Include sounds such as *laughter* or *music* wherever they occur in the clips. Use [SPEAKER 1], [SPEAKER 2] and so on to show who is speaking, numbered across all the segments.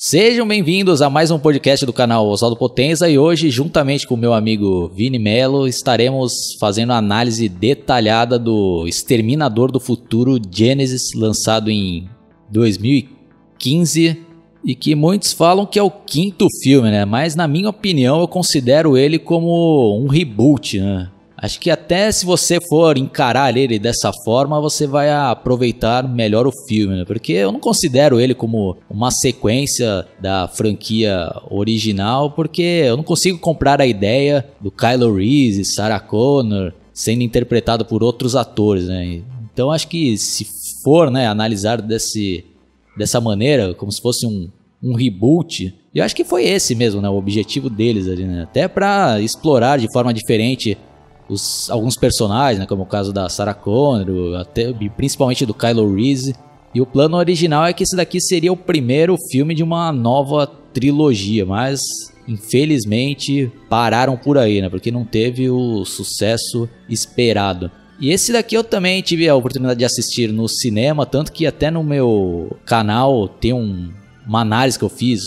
[SPEAKER 1] Sejam bem-vindos a mais um podcast do canal Oswaldo Potenza e hoje, juntamente com o meu amigo Vini Melo, estaremos fazendo análise detalhada do Exterminador do Futuro Genesis, lançado em 2015 e que muitos falam que é o quinto filme, né? Mas na minha opinião eu considero ele como um reboot, né? Acho que até se você for encarar ele dessa forma, você vai aproveitar melhor o filme, né? Porque eu não considero ele como uma sequência da franquia original, porque eu não consigo comprar a ideia do Kylo Reese, Sarah Connor sendo interpretado por outros atores, né? Então acho que se for, né, analisar desse, dessa maneira, como se fosse um, um reboot, eu acho que foi esse mesmo, né, o objetivo deles ali, né? Até para explorar de forma diferente os, alguns personagens, né, como o caso da Sarah Connor, até, principalmente do Kylo Reese. E o plano original é que esse daqui seria o primeiro filme de uma nova trilogia, mas infelizmente pararam por aí, né? Porque não teve o sucesso esperado. E esse daqui eu também tive a oportunidade de assistir no cinema, tanto que até no meu canal tem um, uma análise que eu fiz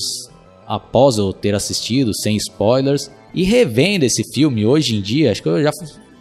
[SPEAKER 1] após eu ter assistido, sem spoilers. E revendo esse filme hoje em dia, acho que eu já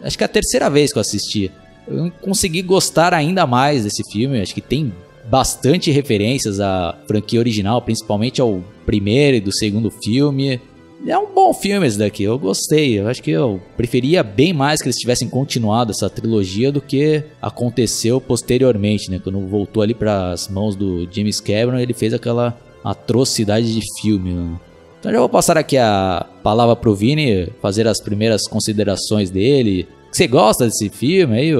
[SPEAKER 1] acho que é a terceira vez que eu assisti. Eu consegui gostar ainda mais desse filme, acho que tem bastante referências à franquia original, principalmente ao primeiro e do segundo filme. É um bom filme esse daqui, eu gostei. Eu acho que eu preferia bem mais que eles tivessem continuado essa trilogia do que aconteceu posteriormente, né? Quando voltou ali para as mãos do James Cameron, ele fez aquela atrocidade de filme. Né? Então já vou passar aqui a palavra pro Vini fazer as primeiras considerações dele. Você gosta desse filme aí,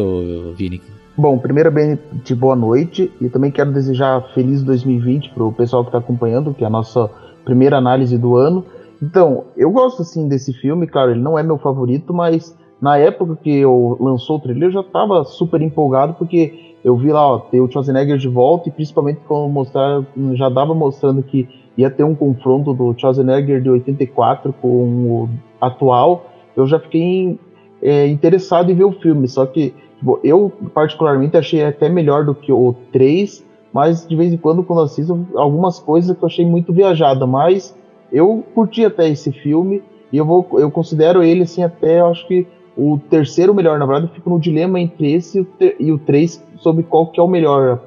[SPEAKER 1] Vini?
[SPEAKER 2] Bom, primeiro bem de boa noite e também quero desejar feliz 2020 pro pessoal que está acompanhando, que é a nossa primeira análise do ano. Então, eu gosto assim desse filme, claro, ele não é meu favorito, mas na época que eu lançou o trailer eu já estava super empolgado porque eu vi lá, ó, ter o Schwarzenegger de volta e principalmente quando mostrar, já dava mostrando que ia ter um confronto do Schwarzenegger de 84 com o atual, eu já fiquei é, interessado em ver o filme. Só que tipo, eu, particularmente, achei até melhor do que o 3, mas de vez em quando, quando assisto, algumas coisas que eu achei muito viajada. Mas eu curti até esse filme e eu, vou, eu considero ele, assim, até eu acho que o terceiro melhor. Na verdade, eu fico no dilema entre esse e o, e o 3 sobre qual que é o melhor.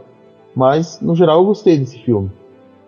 [SPEAKER 2] Mas, no geral, eu gostei desse filme.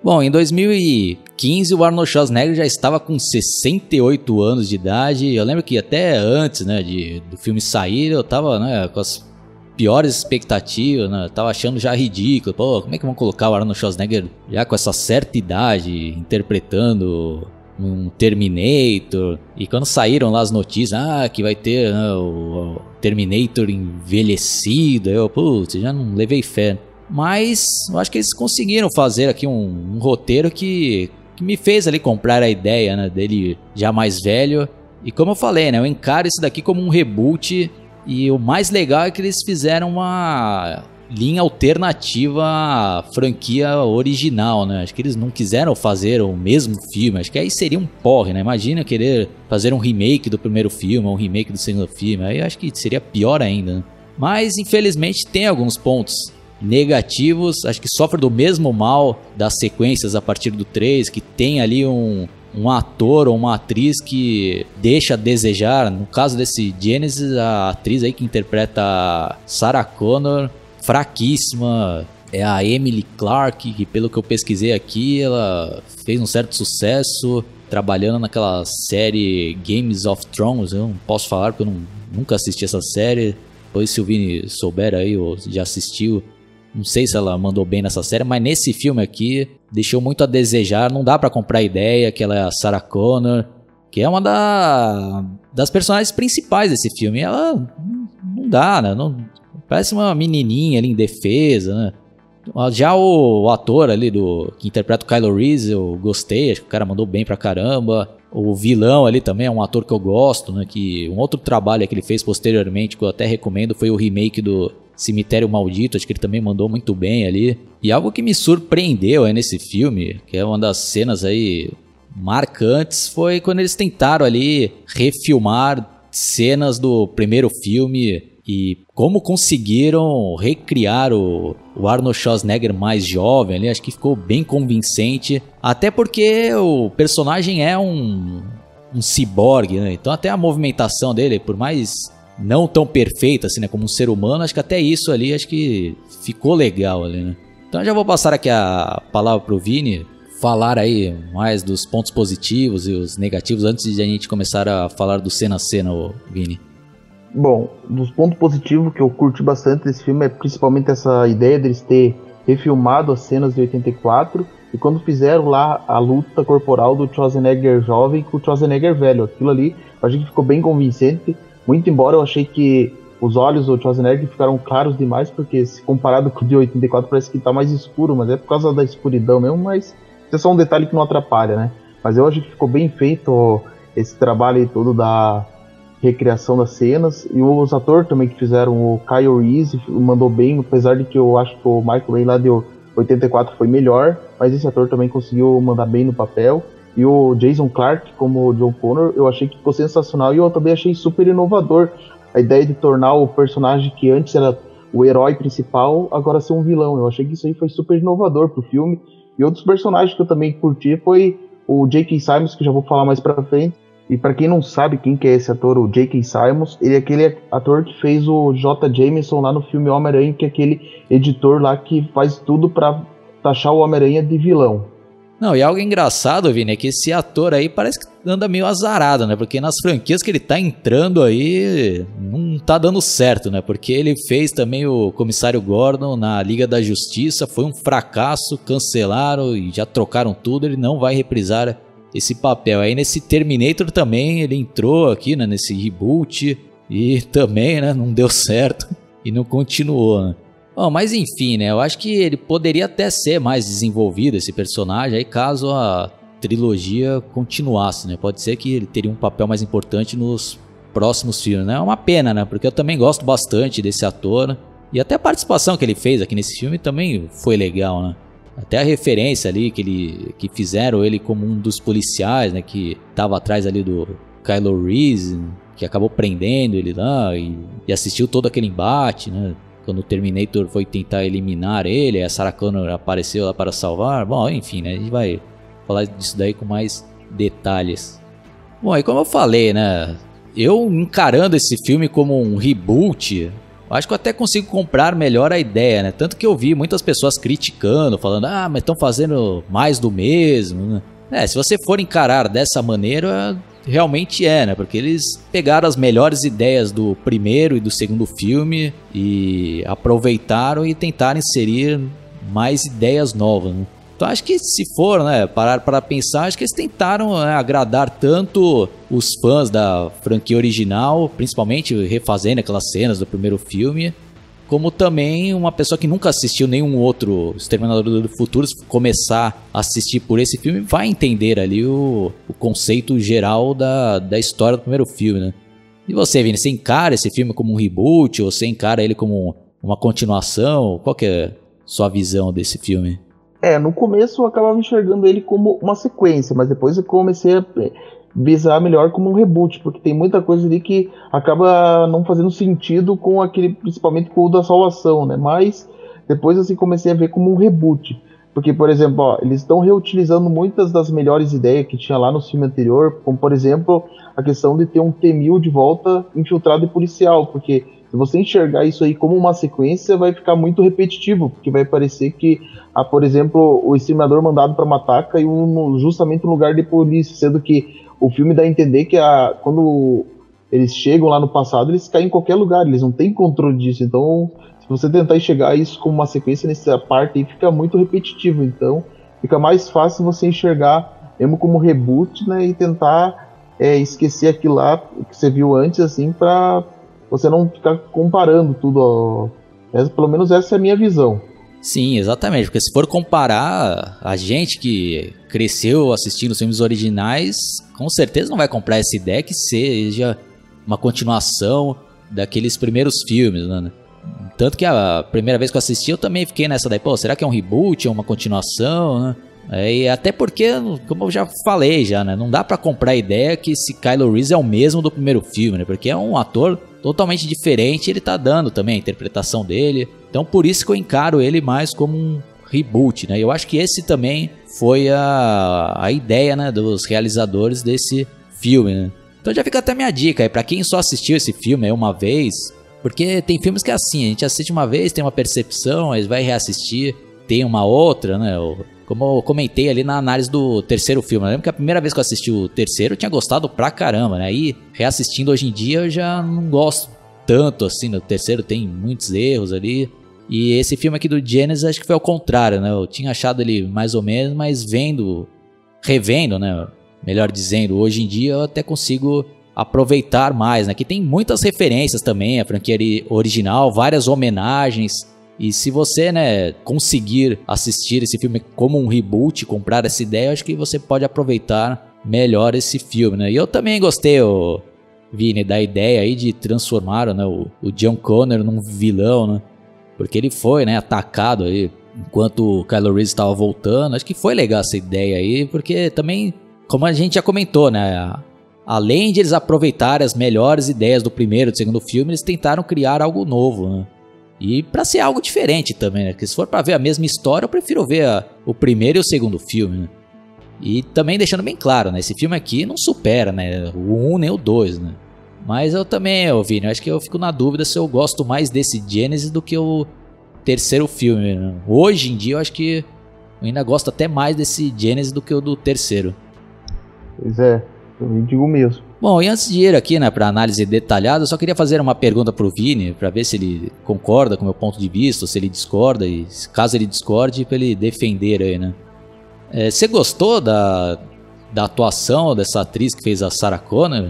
[SPEAKER 1] Bom, em 2015 o Arnold Schwarzenegger já estava com 68 anos de idade. Eu lembro que até antes, né, de, do filme sair, eu tava, né, com as piores expectativas, né? Eu tava achando já ridículo. Pô, como é que vão colocar o Arnold Schwarzenegger já com essa certa idade interpretando um Terminator? E quando saíram lá as notícias, ah, que vai ter né, o Terminator envelhecido, eu, putz, já não levei fé. Mas eu acho que eles conseguiram fazer aqui um, um roteiro que, que, me fez ali comprar a ideia né, dele já mais velho. E como eu falei, né, eu encaro isso daqui como um reboot. E o mais legal é que eles fizeram uma linha alternativa à franquia original, né? Acho que eles não quiseram fazer o mesmo filme. Acho que aí seria um porre, né? Imagina querer fazer um remake do primeiro filme, um remake do segundo filme. Aí acho que seria pior ainda. Né? Mas infelizmente tem alguns pontos negativos, acho que sofre do mesmo mal das sequências a partir do 3, que tem ali um, um ator ou uma atriz que deixa a desejar. No caso desse Genesis, a atriz aí que interpreta Sarah Connor, fraquíssima. É a Emily Clark, que pelo que eu pesquisei aqui, ela fez um certo sucesso trabalhando naquela série Games of Thrones. Eu não posso falar porque eu não, nunca assisti essa série. Depois se o Vini souber aí ou já assistiu, não sei se ela mandou bem nessa série, mas nesse filme aqui deixou muito a desejar. Não dá para comprar a ideia que ela é a Sarah Connor, que é uma da, das personagens principais desse filme. Ela não dá, né? Não, parece uma menininha ali em defesa, né? Já o, o, ator ali do que interpreta o Kylo Reese, eu gostei, acho que o cara mandou bem pra caramba. O vilão ali também é um ator que eu gosto, né? Que um outro trabalho que ele fez posteriormente, que eu até recomendo, foi o remake do Cemitério Maldito, acho que ele também mandou muito bem ali. E algo que me surpreendeu aí nesse filme, que é uma das cenas aí marcantes, foi quando eles tentaram ali refilmar cenas do primeiro filme E como conseguiram recriar o, o Arnold Schwarzenegger mais jovem ali, acho que ficou bem convincente. Até porque o personagem é um, um ciborgue, né? Então até a movimentação dele, por mais não tão perfeita assim, né, como um ser humano, acho que até isso ali acho que ficou legal ali, né? Então já vou passar aqui a palavra pro Vini falar aí mais dos pontos positivos e os negativos antes de a gente começar a falar do cena a cena, Vini.
[SPEAKER 2] Bom, dos pontos positivos que eu curti bastante desse filme é principalmente essa ideia deles ter refilmado as cenas de 84 e quando fizeram lá a luta corporal do Schwarzenegger jovem com o Schwarzenegger velho. Aquilo ali achei que ficou bem convincente, muito embora eu achei que os olhos do Schwarzenegger ficaram claros demais, porque se comparado com o de 84 parece que tá mais escuro, mas é por causa da escuridão mesmo, mas isso é só um detalhe que não atrapalha, né? Mas eu acho que ficou bem feito esse trabalho todo da recriação das cenas. E os atores também que fizeram, o Kyle Reese mandou bem, apesar de que eu acho que o Michael Bay lá deu 84 foi melhor, mas esse ator também conseguiu mandar bem no papel. E o Jason Clark como John Connor, eu achei que ficou sensacional e eu também achei super inovador a ideia de tornar o personagem que antes era o herói principal agora ser um vilão. Eu achei que isso aí foi super inovador pro filme. E outros personagens que eu também curti foi o J.K. Simons, que já vou falar mais pra frente, e para quem não sabe quem que é esse ator, o J.K. Simons, ele é aquele ator que fez o J. Jameson lá no filme Homem-Aranha, que é aquele editor lá que faz tudo para taxar o Homem-Aranha de vilão.
[SPEAKER 1] Não, e algo engraçado, Vini, é que esse ator aí parece que anda meio azarado, né? Porque nas franquias que ele tá entrando aí, não tá dando certo, né? Porque ele fez também o Comissário Gordon na Liga da Justiça, foi um fracasso, cancelaram e já trocaram tudo, ele não vai reprisar esse papel. Aí nesse Terminator também ele entrou aqui, né, nesse reboot e também, né, não deu certo e não continuou, né? Bom, mas enfim, né, eu acho que ele poderia até ser mais desenvolvido esse personagem aí caso a trilogia continuasse, né? Pode ser que ele teria um papel mais importante nos próximos filmes, né? É uma pena, né? Porque eu também gosto bastante desse ator, né? E até a participação que ele fez aqui nesse filme também foi legal, né? Até a referência ali que ele que fizeram ele como um dos policiais, né, que tava atrás ali do Kylo Reese, que acabou prendendo ele lá e, e assistiu todo aquele embate, né? Quando o Terminator foi tentar eliminar ele, a Sarah Connor apareceu lá para salvar. Bom, enfim, né? A gente vai falar disso daí com mais detalhes. Bom, aí como eu falei, né? Eu encarando esse filme como um reboot, Acho que eu até consigo comprar melhor a ideia, né? Tanto que eu vi muitas pessoas criticando, falando, ah, mas estão fazendo mais do mesmo, né? É, se você for encarar dessa maneira, realmente é, né? Porque eles pegaram as melhores ideias do primeiro e do segundo filme e aproveitaram e tentaram inserir mais ideias novas, né? Então acho que se for, né, parar para pensar, acho que eles tentaram né, agradar tanto os fãs da franquia original, principalmente refazendo aquelas cenas do primeiro filme, como também uma pessoa que nunca assistiu nenhum outro Exterminador do Futuro, começar a assistir por esse filme, vai entender ali o, o conceito geral da, da história do primeiro filme, né? E você, Vini, você encara esse filme como um reboot ou você encara ele como uma continuação? Qual que é a sua visão desse filme?
[SPEAKER 2] É, no começo eu acabava enxergando ele como uma sequência, mas depois eu comecei a visar melhor como um reboot, porque tem muita coisa ali que acaba não fazendo sentido com aquele, principalmente com o da salvação, né? Mas depois assim comecei a ver como um reboot. Porque, por exemplo, ó, eles estão reutilizando muitas das melhores ideias que tinha lá no filme anterior, como por exemplo a questão de ter um T-1000 de volta infiltrado e policial, porque se você enxergar isso aí como uma sequência, vai ficar muito repetitivo, porque vai parecer que, ah, por exemplo, o exterminador mandado para matar caiu justamente no lugar de polícia, sendo que o filme dá a entender que a, quando eles chegam lá no passado, eles caem em qualquer lugar, eles não têm controle disso. Então, se você tentar enxergar isso como uma sequência nessa parte aí, fica muito repetitivo. Então, fica mais fácil você enxergar mesmo como reboot, né, e tentar é, esquecer aquilo lá que você viu antes, assim, para você não ficar comparando tudo. Ó. pelo menos essa é a minha visão.
[SPEAKER 1] Sim, exatamente. Porque se for comparar a gente que cresceu assistindo os filmes originais, com certeza não vai comprar essa ideia que seja uma continuação daqueles primeiros filmes, né? Tanto que a primeira vez que eu assisti, eu também fiquei nessa daí, pô, será que é um reboot, é uma continuação, né? É, e até porque, como eu já falei já, né? Não dá para comprar a ideia que esse Kylo Reese é o mesmo do primeiro filme, né? Porque é um ator totalmente diferente, ele tá dando também a interpretação dele. Então por isso que eu encaro ele mais como um reboot, né? Eu acho que esse também foi a, a ideia, né, dos realizadores desse filme, né? Então já fica até minha dica aí, pra quem só assistiu esse filme uma vez, porque tem filmes que é assim, a gente assiste uma vez, tem uma percepção, aí vai reassistir, tem uma outra, né? Como eu comentei ali na análise do terceiro filme. Eu lembro que a primeira vez que eu assisti o terceiro eu tinha gostado pra caramba, né? Aí, reassistindo hoje em dia, eu já não gosto tanto assim. No terceiro tem muitos erros ali. E esse filme aqui do Genesis acho que foi ao contrário, né? Eu tinha achado ele mais ou menos, mas vendo, revendo, né? Melhor dizendo, hoje em dia eu até consigo aproveitar mais, né? Que tem muitas referências também, a franquia original, várias homenagens. E se você, né, conseguir assistir esse filme como um reboot, comprar essa ideia, acho que você pode aproveitar melhor esse filme, né? E eu também gostei, Vini, da ideia aí de transformar né, o, o John Connor num vilão, né? Porque ele foi, né, atacado aí enquanto o Kylo Reese estava voltando. Acho que foi legal essa ideia aí, porque também, como a gente já comentou, né, além de eles aproveitarem as melhores ideias do primeiro e do segundo filme, eles tentaram criar algo novo, né? E para ser algo diferente também, né? Porque se for para ver a mesma história, eu prefiro ver a, o primeiro e o segundo filme, né? E também deixando bem claro, né? Esse filme aqui não supera, né? O 1 nem o 2, né? Mas eu também, eu Vini, acho que eu fico na dúvida se eu gosto mais desse Genesis do que o terceiro filme. Né? Hoje em dia eu acho que eu ainda gosto até mais desse Genesis do que o do terceiro.
[SPEAKER 2] Pois é, eu digo mesmo.
[SPEAKER 1] Bom, e antes de ir aqui, né, para análise detalhada, eu só queria fazer uma pergunta pro Vini, para ver se ele concorda com o meu ponto de vista, ou se ele discorda, e caso ele discorde, para ele defender aí, né. É, você gostou da, da atuação dessa atriz que fez a Sarah Connor?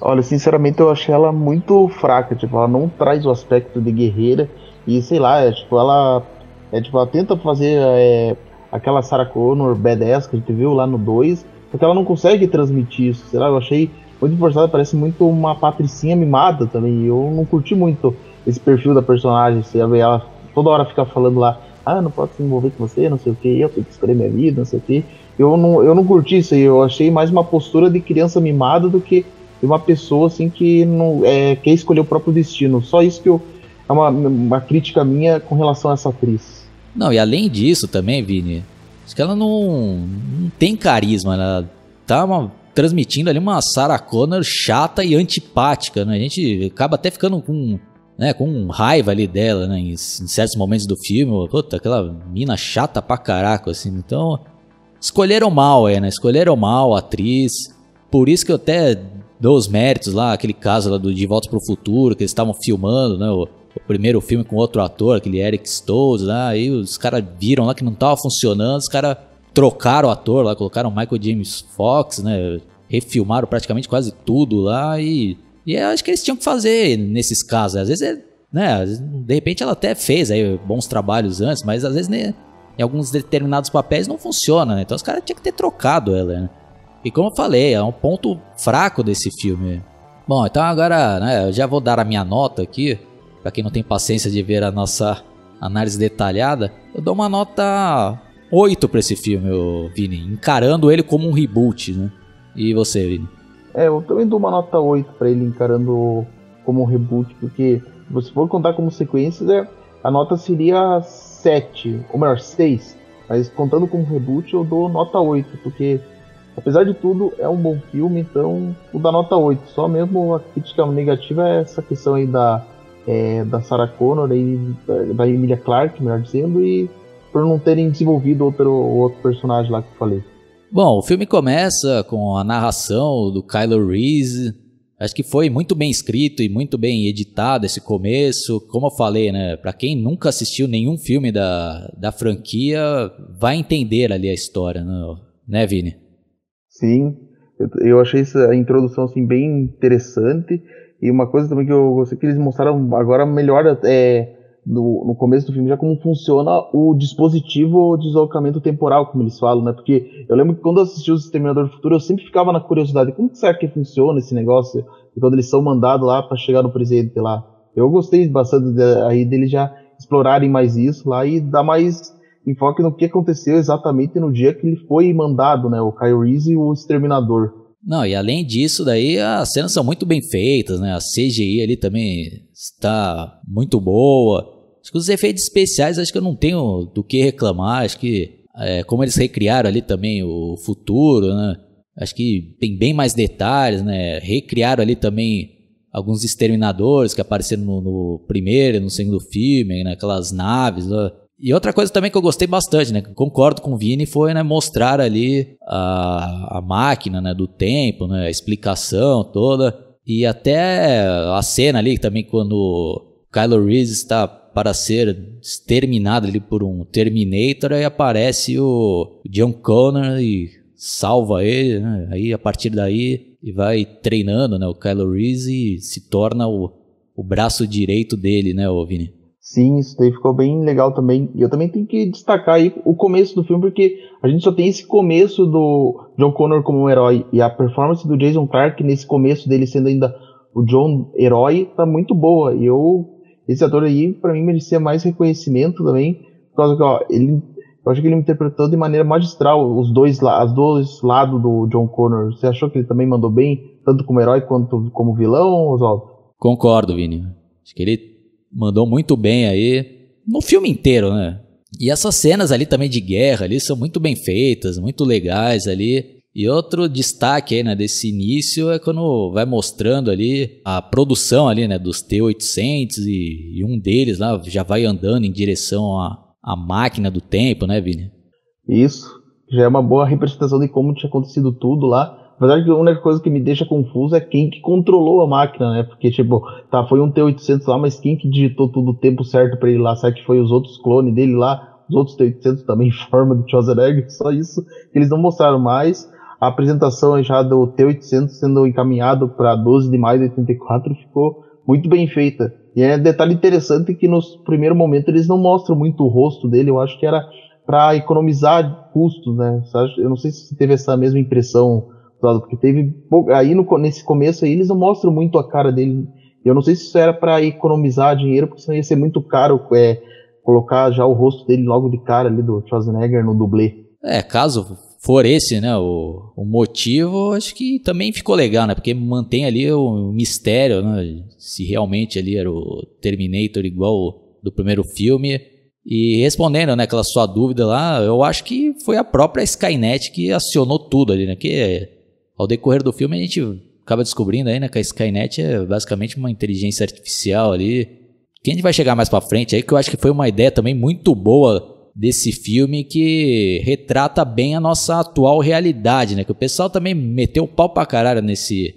[SPEAKER 2] Olha, sinceramente eu achei ela muito fraca, tipo, ela não traz o aspecto de guerreira, e sei lá, é, tipo, ela, é, tipo, ela tenta fazer é, aquela Sarah Connor badass que a gente viu lá no 2, porque ela não consegue transmitir isso, sei lá, eu achei muito forçada, parece muito uma patricinha mimada também. Eu não curti muito esse perfil da personagem. Você vê ela toda hora fica falando lá, ah, não posso se envolver com você, não sei o que, eu tenho que escolher minha vida, não sei o que. Eu não, eu não curti isso aí, eu achei mais uma postura de criança mimada do que de uma pessoa assim que não é, quer escolher o próprio destino. Só isso que eu, é uma, uma crítica minha com relação a essa atriz.
[SPEAKER 1] Não, e além disso também, Vini, acho que ela não, não tem carisma, ela tá uma transmitindo ali uma Sarah Connor chata e antipática, né? A gente acaba até ficando com, né, com raiva ali dela, né? Em, em certos momentos do filme, puta, aquela mina chata pra caraca, assim. Então, escolheram mal, é, né? Escolheram mal a atriz. Por isso que eu até dou os méritos lá, aquele caso lá do De Volta pro Futuro, que eles estavam filmando, né? O, o, primeiro filme com outro ator, aquele Eric Stoltz lá, aí os caras viram lá que não tava funcionando, os caras trocaram o ator lá, colocaram Michael James Fox, né? Refilmaram praticamente quase tudo lá e, e acho que eles tinham que fazer nesses casos. Às vezes, é, né? De repente ela até fez aí bons trabalhos antes, mas às vezes né, em alguns determinados papéis não funciona, né? Então os caras tinham que ter trocado ela, né? E como eu falei, é um ponto fraco desse filme. Bom, então agora, né, eu já vou dar a minha nota aqui, para quem não tem paciência de ver a nossa análise detalhada, eu dou uma nota 8 para esse filme, Vini, encarando ele como um reboot, né? E você, Vini?
[SPEAKER 2] É, eu também dou uma nota 8 para ele encarando como um reboot, porque se você for contar como sequência, né, a nota seria 7, ou melhor, 6. Mas contando como reboot, eu dou nota 8, porque apesar de tudo, é um bom filme, então vou dar nota 8. Só mesmo a crítica negativa é essa questão aí da, é, da Sarah Connor e da Emilia Clarke, melhor dizendo, e por não terem desenvolvido outro, outro personagem lá que eu falei.
[SPEAKER 1] Bom, o filme começa com a narração do Kylo Reese. Acho que foi muito bem escrito e muito bem editado esse começo. Como eu falei, né? Para quem nunca assistiu nenhum filme da, da franquia, vai entender ali a história, né, né Vini?
[SPEAKER 2] Sim, eu, achei essa introdução assim bem interessante. E uma coisa também que eu gostei que eles mostraram agora melhor é, no, no começo do filme já como funciona o dispositivo de deslocamento temporal, como eles falam, né? Porque eu lembro que quando eu assisti o Exterminador do Futuro, eu sempre ficava na curiosidade, como será que funciona esse negócio? E quando eles são mandados lá para chegar no presidente lá. Eu gostei bastante de, aí deles já explorarem mais isso lá e dar mais enfoque no que aconteceu exatamente no dia que ele foi mandado, né? O Reese e o Exterminador.
[SPEAKER 1] Não, e além disso, daí as cenas são muito bem feitas, né? A CGI ali também está muito boa. Acho que os efeitos especiais, acho que eu não tenho do que reclamar. Acho que, é, como eles recriaram ali também o futuro, né? Acho que tem bem mais detalhes, né? Recriaram ali também alguns exterminadores que apareceram no, no primeiro e no segundo filme, né? aquelas naves lá. E outra coisa também que eu gostei bastante, né? Concordo com o Vini, foi né, mostrar ali a, a máquina né, do tempo, né, a explicação toda. E até a cena ali também quando Kylo Reese está para ser exterminado ali por um Terminator, aí aparece o John Connor e salva ele, né? Aí a partir daí e vai treinando, né? O Kylo Reese e se torna o, o braço direito dele, né, Vini?
[SPEAKER 2] Sim, isso daí ficou bem legal também. E eu também tenho que destacar aí o começo do filme, porque a gente só tem esse começo do John Connor como um herói. E a performance do Jason Clark nesse começo dele sendo ainda o John herói tá muito boa. E eu, esse ator aí, para mim, merecia mais reconhecimento também. Por causa que, ó, ele, eu acho que ele interpretou de maneira magistral os dois, as dois lados do John Connor. Você achou que ele também mandou bem, tanto como herói quanto como vilão, Oswaldo?
[SPEAKER 1] Concordo, Vini. Acho que ele mandou muito bem aí no filme inteiro, né? E essas cenas ali também de guerra ali são muito bem feitas, muito legais ali. E outro destaque aí, né, desse início é quando vai mostrando ali a produção ali, né, dos T-800 e, e, um deles lá já vai andando em direção à, à máquina do tempo, né, Vini?
[SPEAKER 2] Isso, já é uma boa representação de como tinha acontecido tudo lá. Apesar que a única coisa que me deixa confuso é quem que controlou a máquina, né? Porque, tipo, tá, foi um T-800 lá, mas quem que digitou tudo o tempo certo para ele lá? Será que foi os outros clones dele lá? Os outros T-800 também em forma do Schwarzenegger? *laughs* Só isso que eles não mostraram mais. A apresentação já do T-800 sendo encaminhado para 12 de maio de 84 ficou muito bem feita. E é detalhe interessante que no primeiro momento eles não mostram muito o rosto dele, eu acho que era para economizar custos, né? Eu não sei se teve essa mesma impressão porque teve. Aí no, nesse começo aí eles não mostram muito a cara dele. Eu não sei se isso era para economizar dinheiro, porque senão ia ser muito caro é, colocar já o rosto dele logo de cara ali do Schwarzenegger no dublê.
[SPEAKER 1] É, caso for esse, né, o, o motivo, acho que também ficou legal, né, porque mantém ali o mistério, né, se realmente ali era o Terminator igual do primeiro filme. E respondendo, né, aquela sua dúvida lá, eu acho que foi a própria Skynet que acionou tudo ali, né, que ao decorrer do filme a gente acaba descobrindo aí, né, que a Skynet é basicamente uma inteligência artificial ali. Que a gente vai chegar mais para frente aí, que eu acho que foi uma ideia também muito boa desse filme que retrata bem a nossa atual realidade, né? Que o pessoal também meteu o pau pra caralho nesse,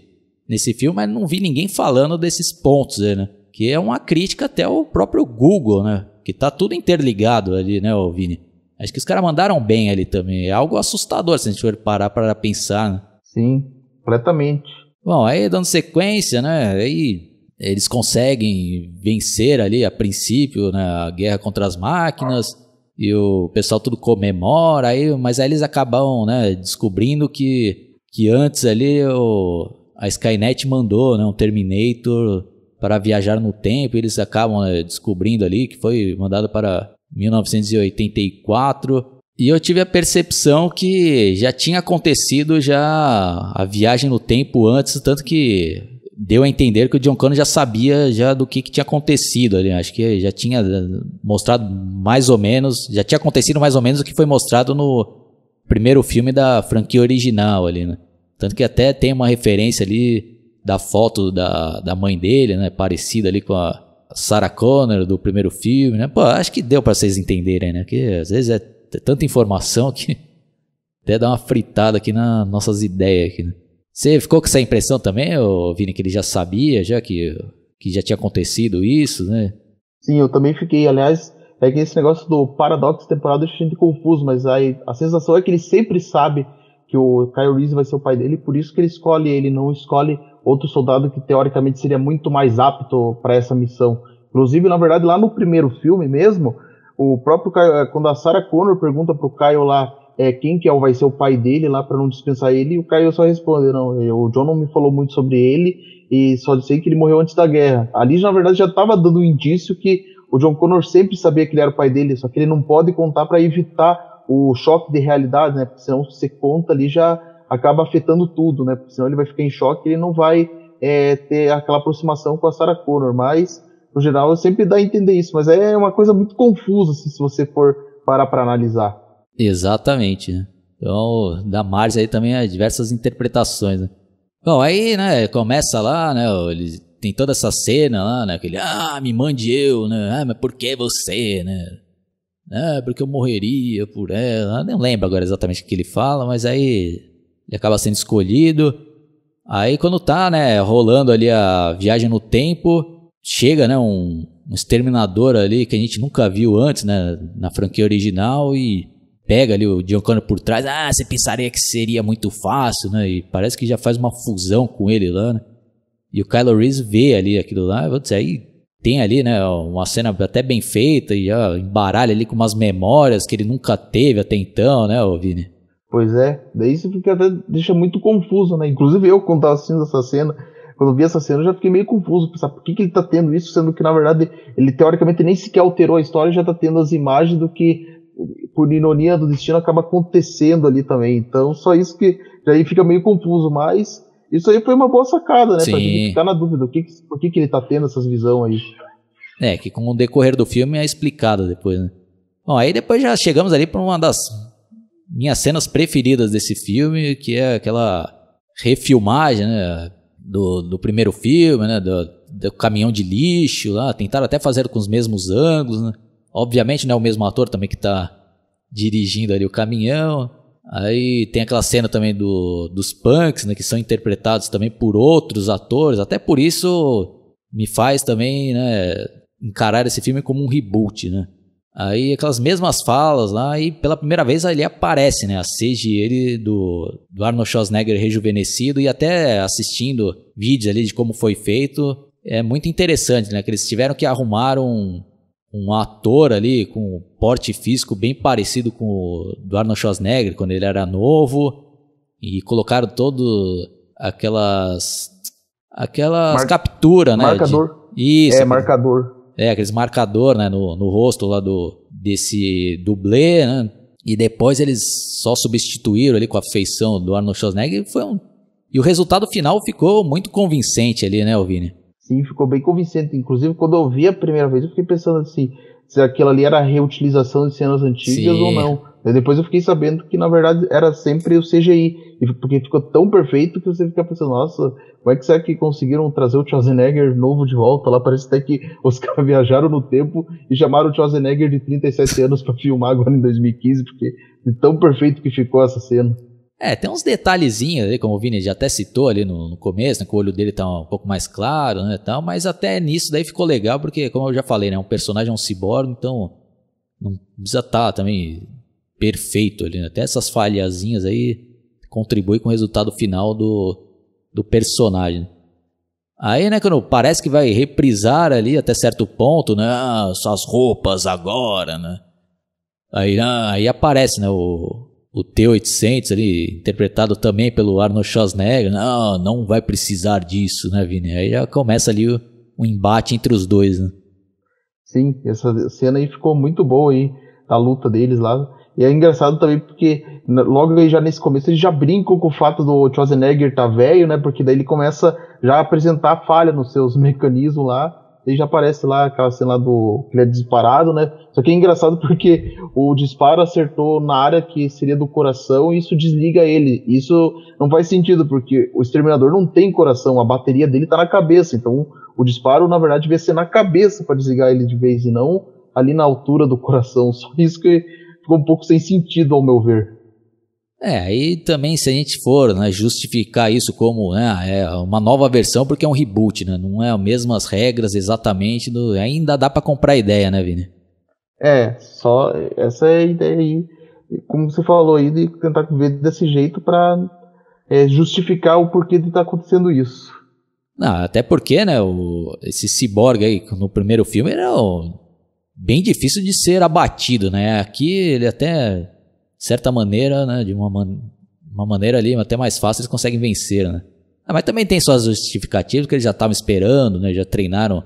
[SPEAKER 1] nesse filme, mas não vi ninguém falando desses pontos aí, né? Que é uma crítica até ao próprio Google, né? Que tá tudo interligado ali, né, Vini? Acho que os caras mandaram bem ali também. É algo assustador se a gente for parar para pensar, né?
[SPEAKER 2] Sim, completamente.
[SPEAKER 1] Bom, aí dando sequência, né? Aí eles conseguem vencer ali a princípio né, a guerra contra as máquinas e o pessoal tudo comemora aí, mas aí eles acabam né, descobrindo que, que antes ali o, a Skynet mandou né, um Terminator para viajar no tempo, eles acabam né, descobrindo ali que foi mandado para 1984 e eu tive a percepção que já tinha acontecido já a viagem no tempo antes, tanto que deu a entender que o John Connor já sabia já do que, que tinha acontecido ali. Acho que já tinha mostrado mais ou menos, já tinha acontecido mais ou menos o que foi mostrado no primeiro filme da franquia original ali, né? Tanto que até tem uma referência ali da foto da, da mãe dele, né? Parecida ali com a Sarah Connor do primeiro filme, né? Pô, acho que deu para vocês entenderem, né? Que às vezes é tanta informação que até dá uma fritada aqui nas nossas ideias aqui, né? Você ficou com essa impressão também, Vini, que ele já sabia, já que, que já tinha acontecido isso, né?
[SPEAKER 2] Sim, eu também fiquei. Aliás, é que esse negócio do paradoxo temporal deixa a gente confuso, mas aí a sensação é que ele sempre sabe que o Kyle Reese vai ser o pai dele, por isso que ele escolhe ele, não escolhe outro soldado que teoricamente seria muito mais apto para essa missão. Inclusive, na verdade, lá no primeiro filme mesmo, o próprio Caio, é, quando a Sarah Connor pergunta pro Caio lá é, quem que é, vai ser o pai dele lá para não dispensar ele, o Caio só responde, não, o John não me falou muito sobre ele e só sei que ele morreu antes da guerra. Ali, na verdade, já estava dando um indício que o John Connor sempre sabia que ele era o pai dele, só que ele não pode contar para evitar o choque de realidade, né? Porque senão se você conta ali já acaba afetando tudo, né? Porque senão ele vai ficar em choque e ele não vai é, ter aquela aproximação com a Sarah Connor. Mas, no geral, sempre dá a entender isso. Mas é uma coisa muito confusa assim, se você for parar para analisar.
[SPEAKER 1] Exatamente, né? Então, da margem aí também a diversas interpretações, né? Bom, aí, né, começa lá, né, ele tem toda essa cena lá, né, aquele, ah, me mande eu, né, ah, mas por que você, né? Ah, porque eu morreria por ela. Eu não lembro agora exatamente o que ele fala, mas aí ele acaba sendo escolhido. Aí quando tá, né, rolando ali a viagem no tempo, chega, né, um, um exterminador ali que a gente nunca viu antes, né, na franquia original e pega ali o Connor por trás. Ah, você pensaria que seria muito fácil, né? E parece que já faz uma fusão com ele lá, né? E o Kylo Reese vê ali aquilo lá, vou dizer, aí tem ali, né, uma cena até bem feita e já embaralha ali com umas memórias que ele nunca teve até então, né, Vini?
[SPEAKER 2] Pois é, daí isso fica até deixa muito confuso, né? Inclusive eu, quando tava assistindo essa cena, quando eu vi essa cena, eu já fiquei meio confuso, pensar por que, que ele tá tendo isso, sendo que na verdade ele teoricamente nem sequer alterou a história e já tá tendo as imagens do que, por ironia do destino, acaba acontecendo ali também. Então, só isso que daí fica meio confuso, mas isso aí foi uma boa sacada, né? Sim. Pra gente ficar na dúvida, que, por que, que ele tá tendo essas visões aí.
[SPEAKER 1] É, que com o decorrer do filme é explicado depois, né? Bom, aí depois já chegamos ali para uma das minhas cenas preferidas desse filme, que é aquela refilmagem, né, do, do primeiro filme, né, do, do caminhão de lixo lá, tentaram até fazer com os mesmos ângulos, né? Obviamente não é o mesmo ator também que está dirigindo ali o caminhão. Aí tem aquela cena também do, dos punks, né, que são interpretados também por outros atores. Até por isso me faz também, né, encarar esse filme como um reboot, né? Aí aquelas mesmas falas lá e pela primeira vez ele aparece, né? A CG ele do, do Arnold Schwarzenegger rejuvenescido e até assistindo vídeos ali de como foi feito. É muito interessante, né? Que eles tiveram que arrumar um, um ator ali com um porte físico bem parecido com o do Arnold Schwarzenegger quando ele era novo e colocaram todo aquelas aquelas Mar capturas, né?
[SPEAKER 2] Marcador.
[SPEAKER 1] De, isso.
[SPEAKER 2] É, marcador
[SPEAKER 1] é, aqueles marcador, né, no, no rosto lá do, desse dublê, né? E depois eles só substituíram ali com a feição do Arnold Schwarzenegger e foi um... E o resultado final ficou muito convincente ali, né, Vini?
[SPEAKER 2] Sim, ficou bem convincente. Inclusive, quando eu vi a primeira vez, eu fiquei pensando assim, se aquilo ali era reutilização de cenas antigas Sim. ou não. E depois eu fiquei sabendo que na verdade era sempre o CGI, porque ficou tão perfeito que você fica pensando, nossa, como é que será que conseguiram trazer o Schwarzenegger novo de volta? Lá parece até que *laughs* os caras viajaram no tempo e chamaram o Schwarzenegger de 37 anos para filmar agora em 2015, porque de tão perfeito que ficou essa cena.
[SPEAKER 1] É, tem uns detalhezinhos ali, como o Vini já até citou ali no, no começo, né, que o olho dele tá um pouco mais claro, né, tal, mas até nisso daí ficou legal, porque, como eu já falei, né, um personagem é um ciborgue, então não precisa estar tá também perfeito ali, né? até essas falhazinhas aí contribuem com o resultado final do, do personagem. Aí, né, quando parece que vai reprisar ali até certo ponto, né, ah, suas roupas agora, né, aí, ah, aí aparece, né, o o T-800 ali, interpretado também pelo Arnold Schwarzenegger, não, não vai precisar disso, né, Vini? Aí já começa ali o, o embate entre os dois, né?
[SPEAKER 2] Sim, essa cena aí ficou muito boa aí, a luta deles lá. E é engraçado também porque logo aí já nesse começo eles já brincam com o fato do Schwarzenegger tá velho, né? Porque daí ele começa já a apresentar falha nos seus *laughs* mecanismos lá ele já aparece lá aquela cena lá do que ele é disparado, né? Só que é engraçado porque o disparo acertou na área que seria do coração e isso desliga ele. Isso não faz sentido porque o exterminador não tem coração, a bateria dele tá na cabeça. Então o disparo na verdade devia ser na cabeça para desligar ele de vez e não ali na altura do coração. *laughs* Só isso que ficou um pouco sem sentido ao meu ver.
[SPEAKER 1] É, aí também se a gente for né, justificar isso como né, é uma nova versão porque é um reboot, né? Não é as mesmas regras exatamente, do, ainda dá para comprar ideia, né, Vini?
[SPEAKER 2] É, só essa é a ideia aí, como você falou aí, de tentar ver desse jeito para é, justificar o porquê de estar tá acontecendo isso.
[SPEAKER 1] Não, até porque, né, o, esse ciborgue aí no primeiro filme era bem difícil de ser abatido, né? Aqui ele até certa maneira, né, de uma, man uma maneira ali até mais fácil, eles conseguem vencer, né? Ah, mas também tem suas justificativas que eles já estavam esperando, né? Já treinaram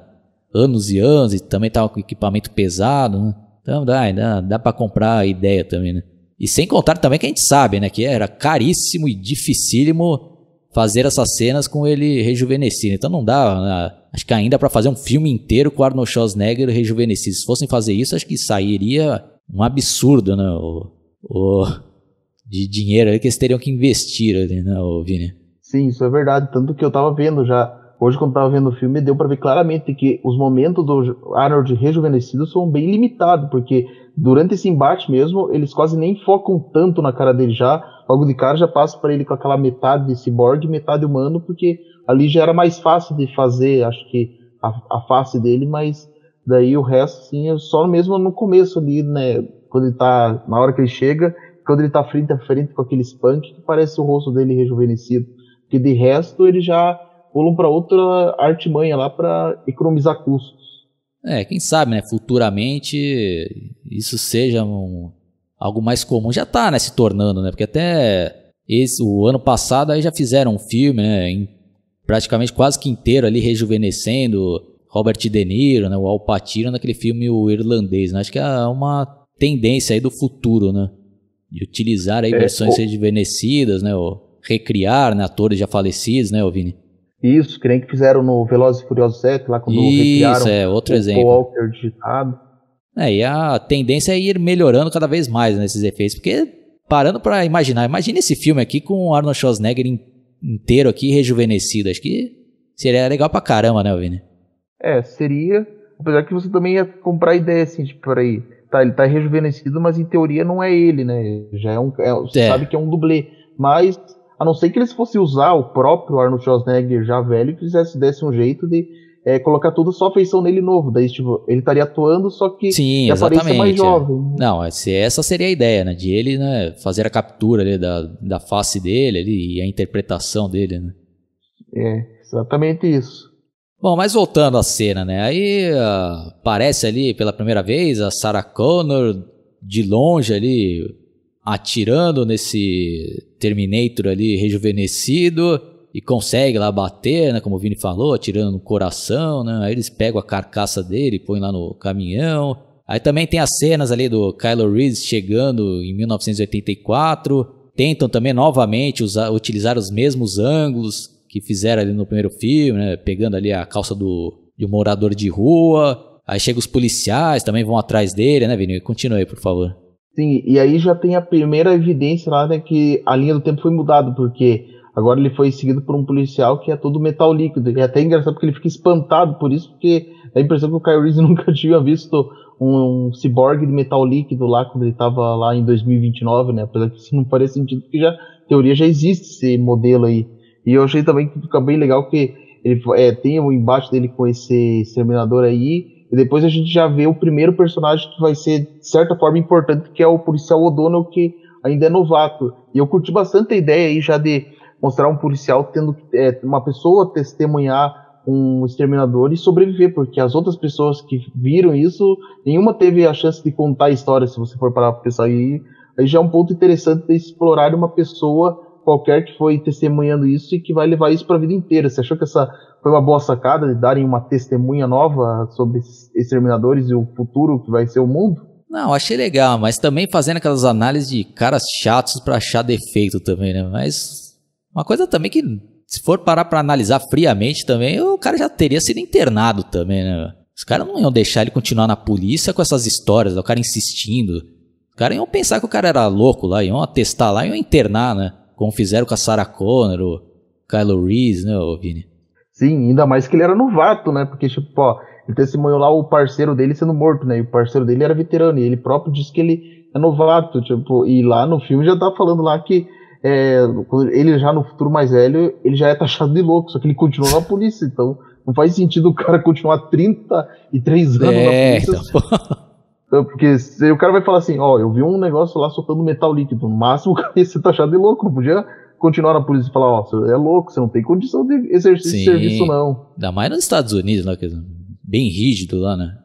[SPEAKER 1] anos e anos e também estavam com equipamento pesado, né? Então dá, dá, dá para comprar a ideia também, né? E sem contar também que a gente sabe, né, que era caríssimo e dificílimo fazer essas cenas com ele rejuvenescido. Então não dá, né? acho que ainda para fazer um filme inteiro com Arnold Schwarzenegger rejuvenescido. Se fossem fazer isso, acho que sairia um absurdo, né, o, o de dinheiro que eles teriam que investir ali, né, Vini?
[SPEAKER 2] Sim, isso é verdade. Tanto que eu tava vendo já hoje quando estava vendo o filme, deu para ver claramente que os momentos do Arnold rejuvenescido são bem limitados, porque durante esse embate mesmo, eles quase nem focam tanto na cara dele já, logo de cara já passa para ele com aquela metade de cyborg, metade humano, porque ali já era mais fácil de fazer, acho que a, a face dele, mas daí o resto sim, é só mesmo no começo ali, né, quando ele tá, na hora que ele chega, quando ele tá frente a frente com aquele spunk, que parece o rosto dele rejuvenescido, porque de resto ele já pulam para outra artimanha lá para economizar custos.
[SPEAKER 1] É, quem sabe, né? Futuramente isso seja um, algo mais comum. Já está né, se tornando, né? Porque até esse, o ano passado aí já fizeram um filme, né? Em, praticamente quase que inteiro ali rejuvenescendo Robert De Niro, né? O Al Pacino naquele filme O Irlandês. Né? Acho que é uma tendência aí do futuro, né? De utilizar aí é, versões o... rejuvenescidas, né? Ou recriar né, atores já falecidos, né, Vini?
[SPEAKER 2] Isso, que nem que fizeram no Velozes e Furiosos 7, lá quando
[SPEAKER 1] Isso, é, outro o exemplo.
[SPEAKER 2] Walker digitado.
[SPEAKER 1] É, e a tendência é ir melhorando cada vez mais nesses efeitos, porque parando para imaginar, imagine esse filme aqui com o Arnold Schwarzenegger inteiro aqui rejuvenescido, acho que seria legal pra caramba, né, Vini?
[SPEAKER 2] É, seria, apesar que você também ia comprar ideia assim, tipo, peraí, tá, ele tá rejuvenescido, mas em teoria não é ele, né, já é um, é, você é. sabe que é um dublê, mas a não ser que eles fossem usar o próprio Arnold Schwarzenegger já velho e fizesse desse um jeito de é, colocar tudo só a feição nele novo. Daí, tipo, ele estaria atuando, só que
[SPEAKER 1] Sim, exatamente, mais jovem. É. Não, essa seria a ideia, né? De ele né, fazer a captura ali, da, da face dele ali, e a interpretação dele, né?
[SPEAKER 2] É, exatamente isso.
[SPEAKER 1] Bom, mas voltando à cena, né? Aí uh, aparece ali pela primeira vez a Sarah Connor de longe ali atirando nesse Terminator ali rejuvenescido e consegue lá bater, né, como o Vini falou, atirando no coração, né? Aí eles pegam a carcaça dele e põem lá no caminhão. Aí também tem as cenas ali do Kylo Reese chegando em 1984, tentam também novamente usar, utilizar os mesmos ângulos que fizeram ali no primeiro filme, né, pegando ali a calça do de um morador de rua. Aí chegam os policiais, também vão atrás dele, né, Vini? Continue aí, por favor.
[SPEAKER 2] Sim, e aí já tem a primeira evidência lá, né, que a linha do tempo foi mudada, porque agora ele foi seguido por um policial que é todo metal líquido. E é até engraçado porque ele fica espantado por isso, porque dá a impressão que o Kyle Reese *laughs* nunca tinha visto um, um cyborg de metal líquido lá quando ele estava lá em 2029, né? Apesar que isso não faria sentido, porque já, teoria já existe esse modelo aí. E eu achei também que fica bem legal que ele é, tem o embate dele com esse exterminador aí, e depois a gente já vê o primeiro personagem que vai ser, de certa forma, importante, que é o policial O'Donnell, que ainda é novato. E eu curti bastante a ideia aí já de mostrar um policial tendo é, uma pessoa testemunhar um exterminador e sobreviver, porque as outras pessoas que viram isso, nenhuma teve a chance de contar a história, se você for parar para pensar aí. Aí já é um ponto interessante de explorar uma pessoa qualquer que foi testemunhando isso e que vai levar isso para a vida inteira. Você achou que essa foi uma boa sacada de darem uma testemunha nova sobre exterminadores e o futuro que vai ser o mundo?
[SPEAKER 1] Não, achei legal, mas também fazendo aquelas análises de caras chatos para achar defeito também, né? Mas uma coisa também que, se for parar para analisar friamente também, o cara já teria sido internado também, né? Os caras não iam deixar ele continuar na polícia com essas histórias, o cara insistindo. Os caras iam pensar que o cara era louco lá, iam atestar lá, iam internar, né? Como fizeram com a Sarah Connor, o Kylo Reese, né, Vini?
[SPEAKER 2] Sim, ainda mais que ele era novato, né? Porque, tipo, ó, ele testemunhou lá o parceiro dele sendo morto, né? E o parceiro dele era veterano, e ele próprio disse que ele é novato, tipo, e lá no filme já tá falando lá que é, ele já no futuro mais velho, ele já é taxado de louco, só que ele continua na polícia, então não faz sentido o cara continuar 33 anos é, na polícia. Então... Porque o cara vai falar assim, ó, eu vi um negócio lá soltando metal líquido, no máximo *laughs* o cara ia ser taxado de louco, não podia continuar na polícia e falar, ó, você é louco, você não tem condição de exercer esse serviço, não.
[SPEAKER 1] Ainda mais nos Estados Unidos, né, é bem rígido lá, né?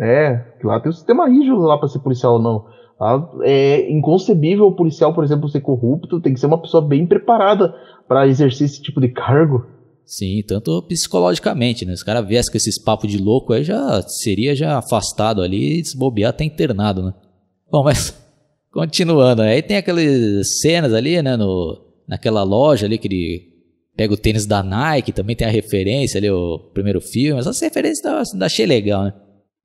[SPEAKER 2] É, lá tem um sistema rígido lá para ser policial, não. Lá é inconcebível o policial, por exemplo, ser corrupto, tem que ser uma pessoa bem preparada para exercer esse tipo de cargo.
[SPEAKER 1] Sim, tanto psicologicamente, né? Se o cara viesse com esses papos de louco aí, já seria já afastado ali e desbobear até internado, né? Bom, mas *laughs* Continuando, aí tem aquelas cenas ali, né, no, naquela loja ali que ele pega o tênis da Nike, também tem a referência ali, o primeiro filme, essas referências eu achei legal, né.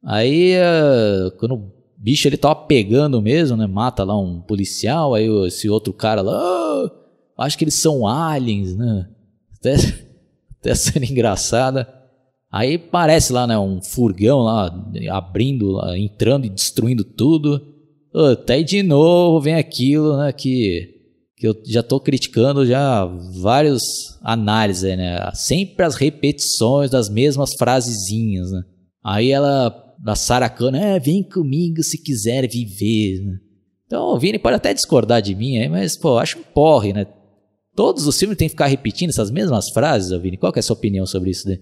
[SPEAKER 1] Aí, uh, quando o bicho ele tava pegando mesmo, né, mata lá um policial, aí esse outro cara lá, oh, acho que eles são aliens, né, até, até *laughs* sendo engraçada. Aí parece lá, né, um furgão lá, abrindo, lá, entrando e destruindo tudo. Até de novo vem aquilo, né, que, que eu já tô criticando já vários análises, né, sempre as repetições das mesmas frasezinhas, né. Aí ela, da Sarah Connor, é, vem comigo se quiser viver, né. Então o Vini pode até discordar de mim aí, mas, pô, acho um porre, né. Todos os filmes tem que ficar repetindo essas mesmas frases, Vini. Qual é a sua opinião sobre isso daí?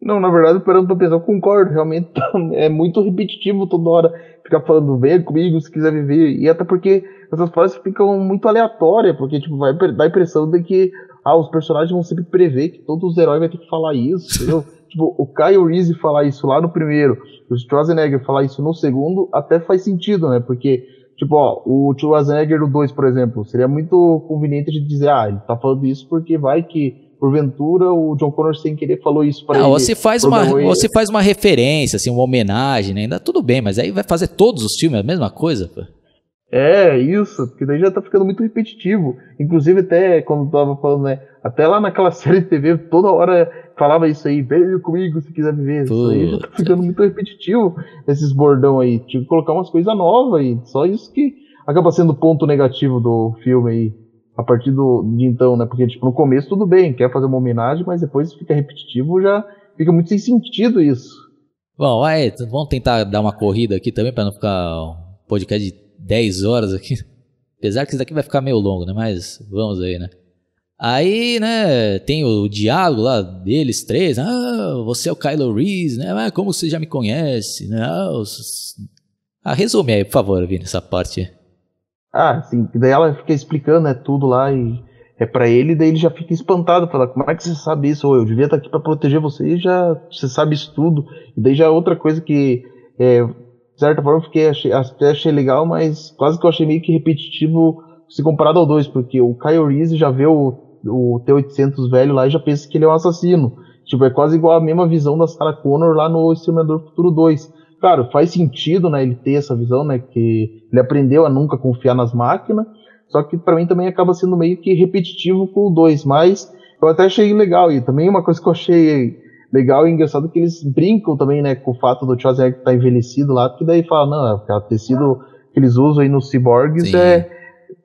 [SPEAKER 2] Não, na verdade, parando pra pensar, eu concordo, realmente *laughs* é muito repetitivo toda hora ficar falando, venha comigo se quiser viver, e até porque essas frases ficam muito aleatórias, porque tipo, vai dar a impressão de que ah, os personagens vão sempre prever que todos os heróis vão ter que falar isso, entendeu? *laughs* tipo, o Kyle Reese falar isso lá no primeiro, o Schwarzenegger falar isso no segundo, até faz sentido, né? Porque, tipo, ó, o Schwarzenegger no 2, por exemplo, seria muito conveniente de dizer, ah, ele tá falando isso porque vai que porventura o John Connor sem querer falou isso para ele.
[SPEAKER 1] Ou se faz uma, ou se faz uma referência, assim, uma homenagem, né? Ainda tudo bem, mas aí vai fazer todos os filmes a mesma coisa, pô.
[SPEAKER 2] É, isso, porque daí já tá ficando muito repetitivo. Inclusive, até quando tava falando, né? Até lá naquela *laughs* série de TV, toda hora falava isso aí, veio comigo se quiser viver. Isso aí já tá ficando muito repetitivo, esses bordão aí. Tive que colocar umas coisas novas aí. Só isso que acaba sendo o ponto negativo do filme aí a partir do, de então, né? Porque, tipo, no começo tudo bem, quer fazer uma homenagem, mas depois fica repetitivo, já fica muito sem sentido isso.
[SPEAKER 1] Bom, vai, vamos tentar dar uma corrida aqui também, para não ficar um podcast de 10 horas aqui. *laughs* Apesar que isso daqui vai ficar meio longo, né? Mas vamos aí, né? Aí, né, tem o diálogo lá deles três. Ah, você é o Kylo Reese, né? Ah, como você já me conhece, né? Ah, ah resume aí, por favor, Vini, essa parte.
[SPEAKER 2] Ah, sim. Daí ela fica explicando, né, tudo lá e é para ele, daí ele já fica espantado, fala, como é que você sabe isso? Ou eu devia estar aqui para proteger você e já você sabe isso tudo. E daí já é outra coisa que, é, de certa forma, fiquei, achei, até achei legal, mas quase que eu achei meio que repetitivo se comparado ao 2, porque o Kyle Reese já vê o, o T-800 velho lá e já pensa que ele é um assassino. Tipo, é quase igual a mesma visão da Sarah Connor lá no Exterminador Futuro 2 claro, faz sentido, né, ele ter essa visão, né, que ele aprendeu a nunca confiar nas máquinas, só que para mim também acaba sendo meio que repetitivo com o 2, mas eu até achei legal, e também uma coisa que eu achei legal e engraçado que eles brincam também, né, com o fato do Schwarzenegger estar tá envelhecido lá, porque daí fala, não, é o tecido que eles usam aí nos ciborgues é,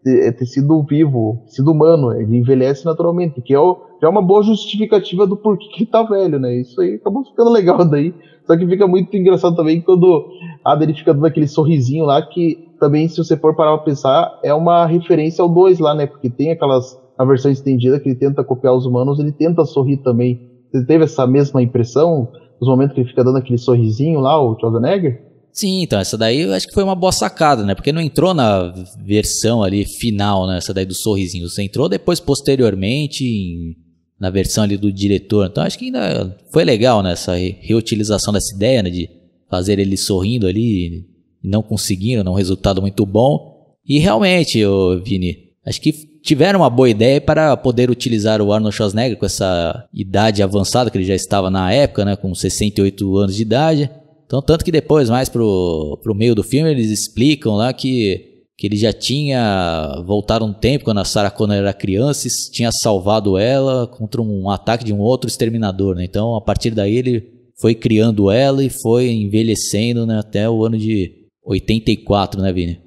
[SPEAKER 2] é tecido vivo, tecido humano, ele envelhece naturalmente, que é, o, é uma boa justificativa do porquê que ele tá velho, né, isso aí acabou ficando legal *laughs* daí, só que fica muito engraçado também quando a Adri fica dando aquele sorrisinho lá, que também, se você for parar pra pensar, é uma referência ao 2 lá, né? Porque tem aquelas. A versão estendida que ele tenta copiar os humanos, ele tenta sorrir também. Você teve essa mesma impressão nos momentos que ele fica dando aquele sorrisinho lá, o Schwarzenegger?
[SPEAKER 1] Sim, então, essa daí eu acho que foi uma boa sacada, né? Porque não entrou na versão ali final, né? Essa daí do sorrisinho. Você entrou depois, posteriormente, em na versão ali do diretor. Então acho que ainda foi legal né, reutilização dessa ideia né, de fazer ele sorrindo ali não conseguindo, um resultado muito bom. E realmente, ô, Vini, acho que tiveram uma boa ideia para poder utilizar o Arnold Schwarzenegger com essa idade avançada que ele já estava na época, né, com 68 anos de idade. Então, tanto que depois, mais pro, pro meio do filme, eles explicam lá que que ele já tinha voltado um tempo quando a Sarah Connor era criança e tinha salvado ela contra um ataque de um outro exterminador, né? Então, a partir daí ele foi criando ela e foi envelhecendo, né, até o ano de 84, né, Vini?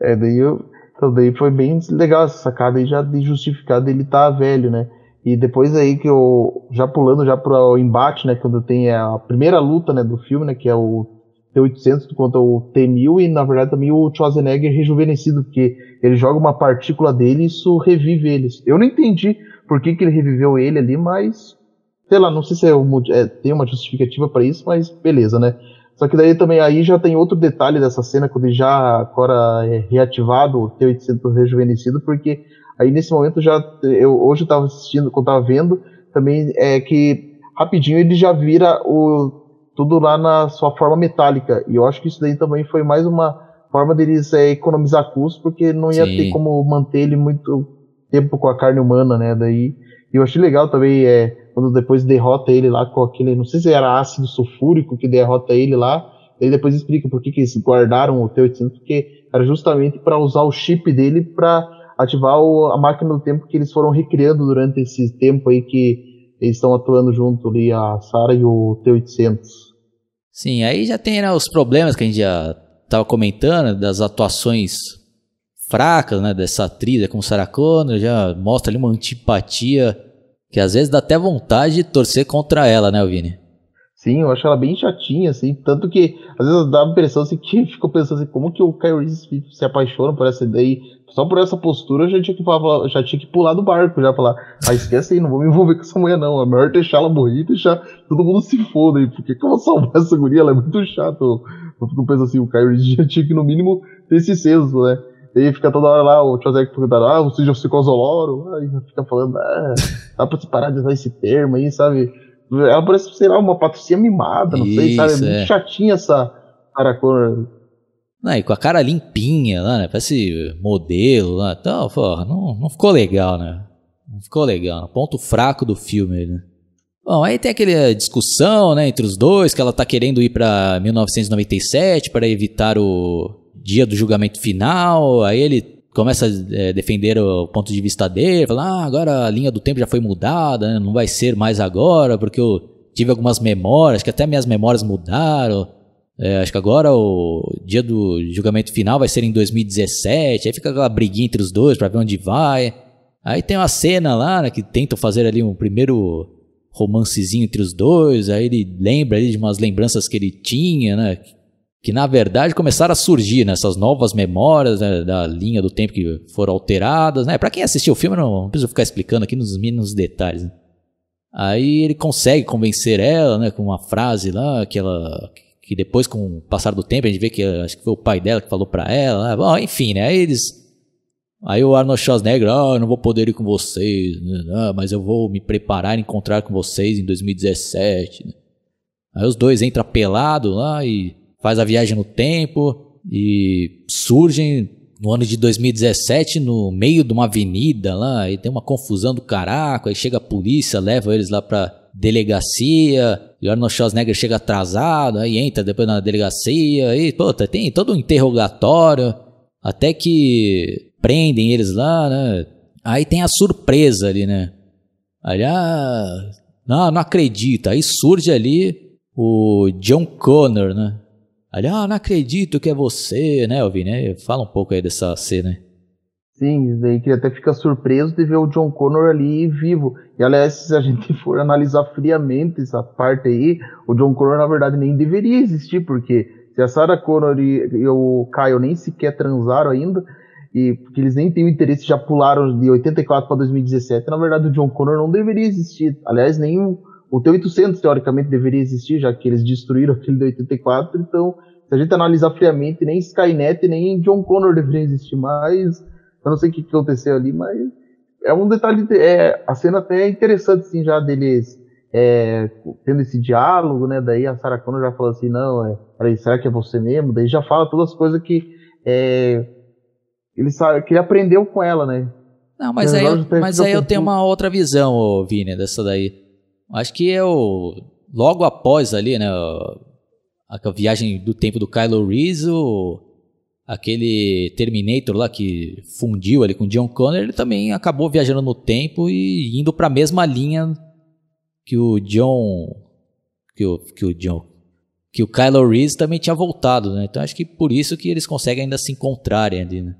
[SPEAKER 2] É, daí eu, então daí foi bem legal essa sacada aí já de justificar dele estar tá velho, né? E depois aí que eu já pulando já para o embate, né, quando tem a primeira luta, né, do filme, né, que é o T-800 contra o T-1000 e na verdade também o Schwarzenegger rejuvenescido, porque ele joga uma partícula dele e isso revive eles. Eu não entendi por que, que ele reviveu ele ali, mas sei lá, não sei se é, é, tem uma justificativa para isso, mas beleza, né? Só que daí também aí já tem outro detalhe dessa cena quando já agora é reativado o T-800 rejuvenescido, porque aí nesse momento já eu hoje eu tava assistindo, quando eu tava vendo, também é que rapidinho ele já vira o tudo lá na sua forma metálica. E eu acho que isso daí também foi mais uma forma deles é economizar custos, porque não ia Sim. ter como manter ele muito tempo com a carne humana, né? Daí eu achei legal também é quando depois derrota ele lá com aquele, não sei se era ácido sulfúrico que derrota ele lá, ele depois explica por que, que eles guardaram o T800, porque era justamente para usar o chip dele para ativar o, a máquina do tempo que eles foram recriando durante esse tempo aí que eles estão atuando junto ali, a Sarah e o T800.
[SPEAKER 1] Sim, aí já tem né, os problemas que a gente já estava comentando, das atuações fracas, né, dessa atriz com Sarah Connor, já mostra ali uma antipatia que às vezes dá até vontade de torcer contra ela, né, Vini?
[SPEAKER 2] Sim, eu acho ela bem chatinha, assim, tanto que às vezes dá a impressão assim, *laughs* que ficou pensando assim, como que o Kyrie se apaixona por essa daí, só por essa postura eu já tinha que, falar, já tinha que pular do barco, já falar, ah, esquece aí, não vou me envolver com essa mulher não, é melhor deixar ela morrer e deixar todo mundo se foda aí, porque vou salvar essa guria, ela é muito chata, eu fico pensando assim, o Kyrie *laughs* já tinha que no mínimo ter esse senso, né, e aí fica toda hora lá, o Chazek perguntando, ah, você já ficou Zoloro? Aí fica falando, ah, dá pra se parar de usar esse termo aí, sabe? Ela parece, sei lá, uma patricinha mimada, não Isso, sei, sabe? É muito é. chatinha essa Aracona.
[SPEAKER 1] Não, e com a cara limpinha lá, né? Parece modelo lá. Então, porra, não, não ficou legal, né? Não ficou legal. Ponto fraco do filme, né? Bom, aí tem aquela discussão, né, entre os dois, que ela tá querendo ir para 1997 para evitar o dia do julgamento final. Aí ele começa a é, defender o ponto de vista dele, fala, ah, agora a linha do tempo já foi mudada, né? não vai ser mais agora, porque eu tive algumas memórias, que até minhas memórias mudaram. É, acho que agora o dia do julgamento final vai ser em 2017, aí fica aquela briguinha entre os dois para ver onde vai. Aí tem uma cena lá, né, que tentam fazer ali um primeiro romancezinho entre os dois, aí ele lembra ali de umas lembranças que ele tinha, né, que na verdade começaram a surgir nessas né, novas memórias né, da linha do tempo que foram alteradas. Né? Para quem assistiu o filme, não, não preciso ficar explicando aqui nos mínimos detalhes. Né? Aí ele consegue convencer ela né, com uma frase lá que ela que depois com o passar do tempo a gente vê que acho que foi o pai dela que falou para ela. Né? Bom, enfim, né? Aí eles Aí o Arnold Schwarzenegger, ah, eu não vou poder ir com vocês, ah, mas eu vou me preparar e encontrar com vocês em 2017. Né? Aí os dois entram pelado lá e faz a viagem no tempo e surgem no ano de 2017 no meio de uma avenida lá e tem uma confusão do caraco, aí chega a polícia, leva eles lá pra delegacia, e Arnold Schwarzenegger chega atrasado, aí entra depois na delegacia, e puta, tem todo um interrogatório, até que prendem eles lá, né? Aí tem a surpresa ali, né? Aí, ah, não, não acredita. Aí surge ali o John Connor, né? Ali, ah, não acredito que é você, né, Alvin? Fala um pouco aí dessa cena.
[SPEAKER 2] Sim, daí que até fica surpreso de ver o John Connor ali vivo. E aliás, se a gente for analisar friamente essa parte aí, o John Connor na verdade nem deveria existir, porque se a Sarah Connor e, e o Kyle nem sequer transaram ainda, e porque eles nem têm o interesse, já pularam de 84 para 2017, na verdade o John Connor não deveria existir. Aliás, nem o, o T-800, teoricamente, deveria existir, já que eles destruíram aquele de 84. Então, se a gente analisar friamente, nem Skynet nem John Connor deveriam existir mais. Eu não sei o que aconteceu ali, mas é um detalhe. É, a cena até é interessante, assim, já deles é, tendo esse diálogo, né? Daí a Sarah Connor já fala assim: não, é, peraí, será que é você mesmo? Daí já fala todas as coisas que é, ele sabe, que ele aprendeu com ela, né?
[SPEAKER 1] Não, mas aí, eu, mas aí eu tenho uma outra visão, Vini, dessa daí. Acho que eu, logo após ali, né, a viagem do tempo do Kylo Reese, o, aquele Terminator lá que fundiu ali com John Connor, ele também acabou viajando no tempo e indo para a mesma linha que o John que o, que o John que o Kylo Reese também tinha voltado, né? Então acho que por isso que eles conseguem ainda se encontrarem ali, né?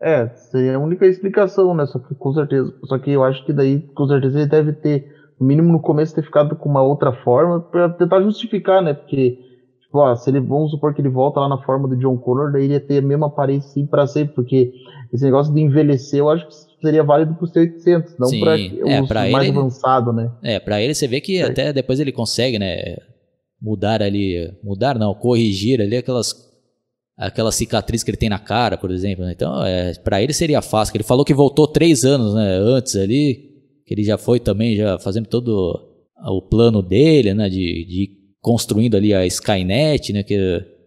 [SPEAKER 2] É, seria a única explicação, né? Só que com certeza, só que eu acho que daí com certeza ele deve ter no mínimo no começo, ter ficado com uma outra forma para tentar justificar, né? Porque, tipo, ó, se ele, vamos supor que ele volta lá na forma do John Connor, daí ele ia ter a mesma aparência sim pra sempre, porque esse negócio de envelhecer, eu acho que seria válido pro C800, não Sim, pra é, os pra mais ele, avançado, né?
[SPEAKER 1] É, pra ele você vê que é. até depois ele consegue, né, mudar ali, mudar não, corrigir ali aquelas aquela cicatriz que ele tem na cara, por exemplo, né? Então, é, para ele seria fácil, ele falou que voltou três anos, né, antes ali, que ele já foi também, já fazendo todo o plano dele, né, de, de construindo ali a Skynet, né, que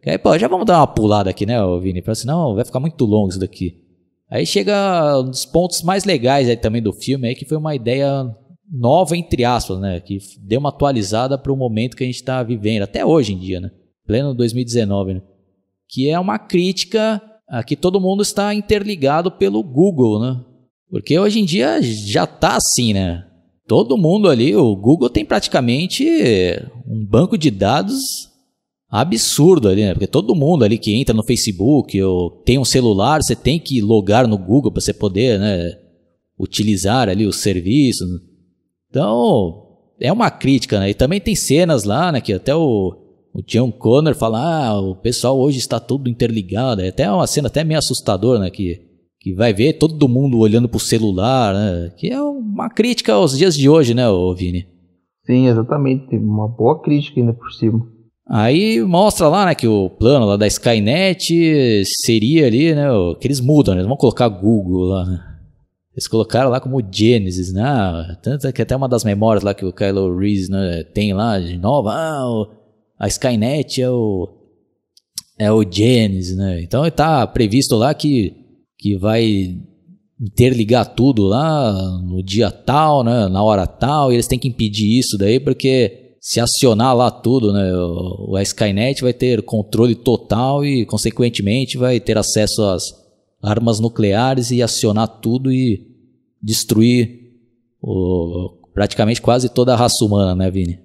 [SPEAKER 1] Aí, pô, já vamos dar uma pulada aqui, né, Vini? Pra senão vai ficar muito longo isso daqui. Aí chega um dos pontos mais legais aí também do filme, aí, que foi uma ideia nova, entre aspas, né? Que deu uma atualizada para o momento que a gente está vivendo, até hoje em dia, né? Pleno 2019, né? Que é uma crítica a que todo mundo está interligado pelo Google, né? Porque hoje em dia já tá assim, né? Todo mundo ali, o Google tem praticamente um banco de dados absurdo ali, né? Porque todo mundo ali que entra no Facebook ou tem um celular, você tem que logar no Google para você poder, né, utilizar ali os serviços. Então, é uma crítica, né? E também tem cenas lá, né, que até o, o John Connor fala, ah, o pessoal hoje está tudo interligado. É até uma cena até meio assustadora, né, que que vai ver todo mundo olhando pro celular, né? Que é uma crítica aos dias de hoje, né, Vini?
[SPEAKER 2] Sim, exatamente. Uma boa crítica ainda por cima.
[SPEAKER 1] Aí mostra lá, né, que o plano lá da Skynet seria ali, né, que eles mudam, né, eles vão colocar Google lá, né. Eles colocaram lá como Genesis, né, tanto que até uma das memórias lá que o Kylo Reese né, tem lá de novo, ah, a Skynet é o é o Genesis, né, então está previsto lá que que vai interligar tudo lá no dia tal, né, na hora tal, e eles têm que impedir isso daí porque se acionar lá tudo, né, o, Skynet vai ter controle total e consequentemente vai ter acesso às armas nucleares e acionar tudo e destruir o, praticamente quase toda a raça humana, né, Vini?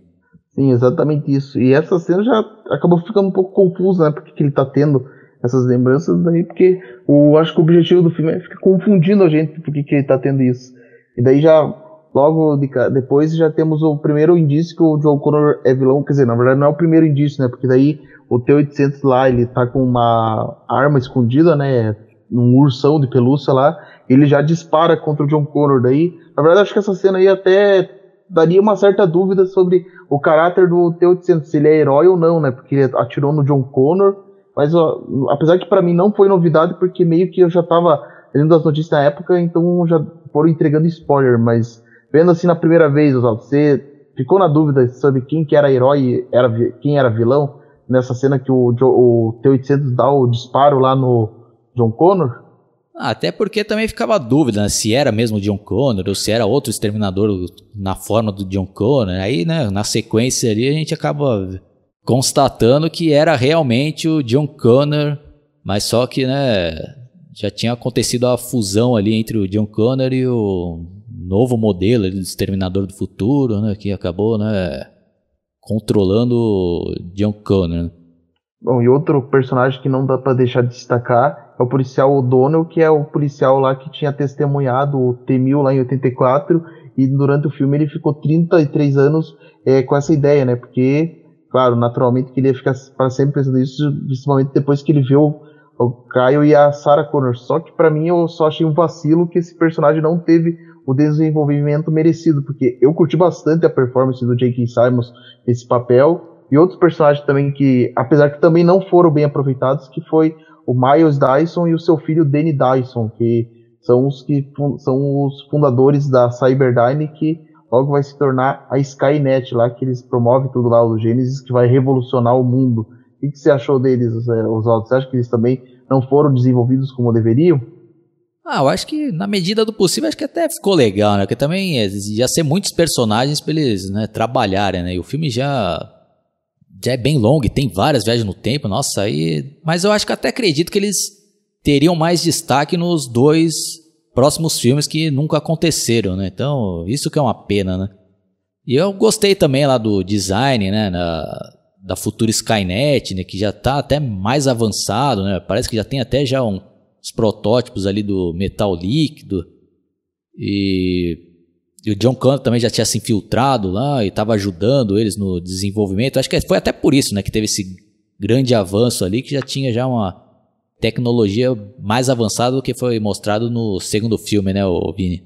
[SPEAKER 2] Sim, exatamente isso. E essa cena já acabou ficando um pouco confusa, né, porque ele está tendo essas lembranças daí, porque o, acho que o objetivo do filme é ficar confundindo a gente porque que ele tá tendo isso. E daí já, logo de, depois, já temos o primeiro indício que o John Connor é vilão, quer dizer, na verdade não é o primeiro indício, né, porque daí o T-800 lá, ele tá com uma arma escondida, né, um ursão de pelúcia lá, ele já dispara contra o John Connor. Daí. Na verdade, acho que essa cena aí até daria uma certa dúvida sobre o caráter do T-800, se ele é herói ou não, né, porque ele atirou no John Connor, mas ó, apesar que para mim não foi novidade, porque meio que eu já tava lendo as notícias na época, então já foram entregando spoiler, mas vendo assim na primeira vez, Oswaldo, você ficou na dúvida sobre quem que era herói era quem era vilão nessa cena que o, o T-800 dá o disparo lá no John Connor?
[SPEAKER 1] Ah, até porque também ficava a dúvida né, se era mesmo o John Connor ou se era outro exterminador na forma do John Connor. Aí, né, na sequência ali a gente acaba constatando que era realmente o John Connor, mas só que, né, já tinha acontecido a fusão ali entre o John Connor e o novo modelo do Exterminador do Futuro, né, que acabou, né, controlando o John Connor.
[SPEAKER 2] Bom, e outro personagem que não dá para deixar de destacar é o policial O'Donnell, que é o policial lá que tinha testemunhado o T-1000 lá em 84, e durante o filme ele ficou 33 anos é, com essa ideia, né, porque claro, naturalmente que ele ia ficar para sempre pensando nisso, principalmente depois que ele viu o Caio e a Sarah Connor. Só que para mim eu só achei um vacilo que esse personagem não teve o desenvolvimento merecido, porque eu curti bastante a performance do J.K. Simons nesse papel e outros personagens também que, apesar que também não foram bem aproveitados, que foi o Miles Dyson e o seu filho Danny Dyson, que são os que são os fundadores da Cyberdyne que logo vai se tornar a Skynet lá, que eles promovem tudo lá, o Gênesis, que vai revolucionar o mundo. O que, você achou deles, Oswaldo? Você acha que eles também não foram desenvolvidos como deveriam?
[SPEAKER 1] Ah, eu acho que na medida do possível, acho que até ficou legal, né? Porque também ia ser muitos personagens para eles né, trabalharem, né? E o filme já, já é bem longo e tem várias viagens no tempo, nossa, aí... Mas eu acho que até acredito que eles teriam mais destaque nos dois próximos filmes que nunca aconteceram, né? Então, isso que é uma pena, né? E eu gostei também lá do design, né? Na, da futura Skynet, né? Que já está até mais avançado, né? Parece que já tem até já um, os protótipos ali do metal líquido. E, e o John Connor também já tinha se infiltrado lá e estava ajudando eles no desenvolvimento. Acho que foi até por isso, né? Que teve esse grande avanço ali que já tinha já uma tecnologia mais avançada do que foi mostrado no segundo filme, né, Vini?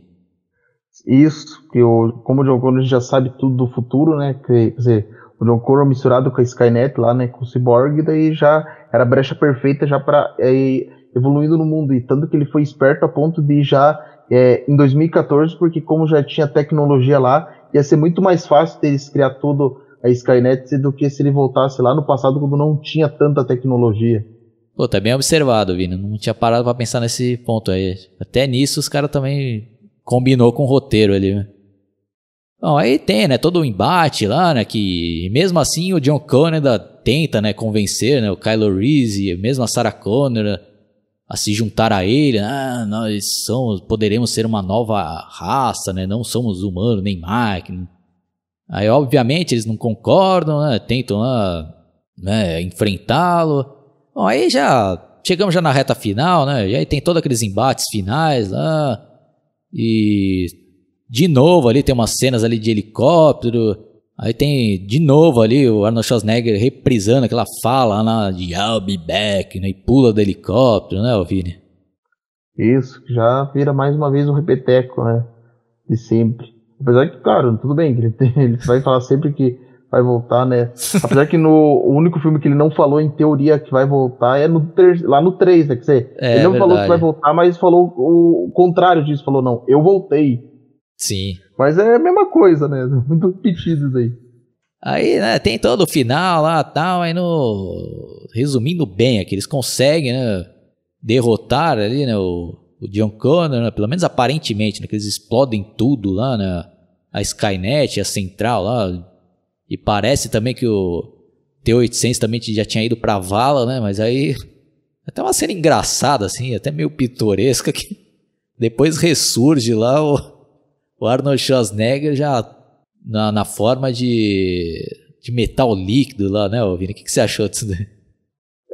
[SPEAKER 2] Isso, que o, como o John Connor já sabe tudo do futuro, né? Quer dizer, o John Connor misturado com a Skynet lá, né, com o Cyborg, daí já era a brecha perfeita já para é, evoluindo no mundo e tanto que ele foi esperto a ponto de já é, em 2014, porque como já tinha tecnologia lá, ia ser muito mais fácil deles criar tudo a Skynet do que se ele voltasse lá no passado quando não tinha tanta tecnologia.
[SPEAKER 1] Pô, tá bem observado, Vini. Não tinha parado pra pensar nesse ponto aí. Até nisso os caras também combinou com o roteiro ali, né? Bom, aí tem, né, todo o embate lá, né, que mesmo assim o John Connor tenta, né, convencer, né, o Kylo Reese, mesmo a Sarah Connor a se juntar a ele, ah, nós somos, poderemos ser uma nova raça, né, não somos humanos nem máquina. Aí, obviamente, eles não concordam, né, tentam né, enfrentá-lo. Bom, aí já chegamos já na reta final, né, e aí tem todos aqueles embates finais lá, e de novo ali tem umas cenas ali de helicóptero. Aí tem de novo ali o Arnold Schwarzenegger reprisando aquela fala lá de I'll be back, né? E pula do helicóptero, né, Vini?
[SPEAKER 2] Isso, já vira mais uma vez um repeteco, né? De sempre. Apesar que, claro, tudo bem, ele, tem, *laughs* ele vai falar sempre que vai voltar, né? *laughs* Apesar que no o único filme que ele não falou em teoria que vai voltar é no ter, lá no 3, né? Quer dizer, é, ele não verdade. falou que vai voltar, mas falou o contrário disso, falou, não, eu voltei.
[SPEAKER 1] Sim.
[SPEAKER 2] Mas é a mesma coisa, né? *laughs* Muito repetidos aí.
[SPEAKER 1] Aí, né, tem todo o final lá tal, aí no. Resumindo bem aqui, eles conseguem, né? Derrotar ali, né? O, o John Connor, né, pelo menos aparentemente, né? Que eles explodem tudo lá, né? A Skynet, a central lá. E parece também que o T-800 também já tinha ido pra vala, né? Mas aí. Até uma cena engraçada, assim, até meio pitoresca, que depois ressurge lá o o Arnold Schwarzenegger já na, na forma de, de metal líquido lá, né, Vini? O que, que você achou disso daí?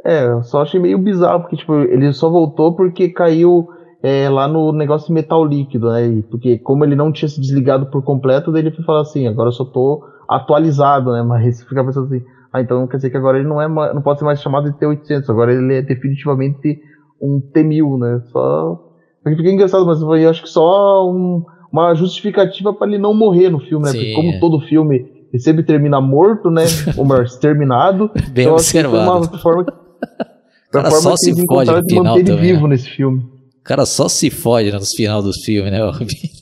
[SPEAKER 2] É, eu só achei meio bizarro, porque tipo, ele só voltou porque caiu é, lá no negócio de metal líquido, né? Porque como ele não tinha se desligado por completo, daí ele foi falar assim, agora eu só tô atualizado, né? Mas fica pensando assim, ah, então quer dizer que agora ele não é não pode ser mais chamado de T800, agora ele é definitivamente um T1000, né? Só. Fica engraçado, mas eu acho que só um uma justificativa para ele não morrer no filme, né? Sim, Porque como é. todo filme ele sempre termina morto, né? Ou melhor, *laughs* exterminado.
[SPEAKER 1] Bem então, observado.
[SPEAKER 2] Assim, uma forma, uma forma
[SPEAKER 1] só se fode no final manter
[SPEAKER 2] ele vivo né? nesse filme.
[SPEAKER 1] O cara só se fode nos final dos filmes, né, *laughs*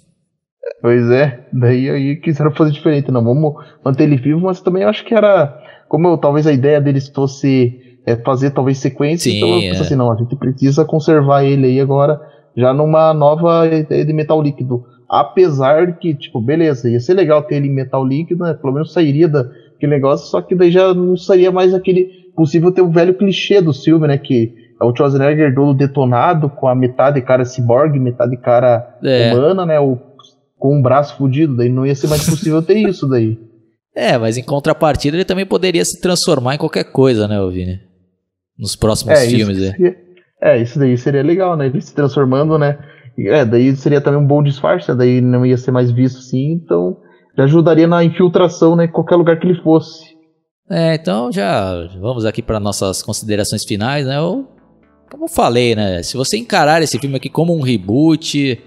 [SPEAKER 2] Pois é, daí aí quiseram fazer diferente, não, vamos manter ele vivo, mas também acho que era, como eu, talvez a ideia deles fosse é, fazer talvez sequência, Sim, então eu pensei é. assim, não, a gente precisa conservar ele aí agora, já numa nova ideia de metal líquido. Apesar que, tipo, beleza, ia ser legal ter ele em metal líquido, né? Pelo menos sairia daquele negócio, só que daí já não seria mais aquele possível ter o velho clichê do filme, né? Que é o Schwarzenegger todo detonado, com a metade cara cyborg, metade cara é. humana, né? O, com um braço fudido, daí não ia ser mais possível ter isso daí. *laughs*
[SPEAKER 1] É, mas em contrapartida ele também poderia se transformar em qualquer coisa, né, Vini? Nos próximos é, filmes,
[SPEAKER 2] isso seria, é. Isso daí seria legal, né? Ele se transformando, né? É, daí seria também um bom disfarce, daí não ia ser mais visto assim, então já ajudaria na infiltração, né, em qualquer lugar que ele fosse.
[SPEAKER 1] É, então já vamos aqui para nossas considerações finais, né? Eu, como falei, né? Se você encarar esse filme aqui como um reboot,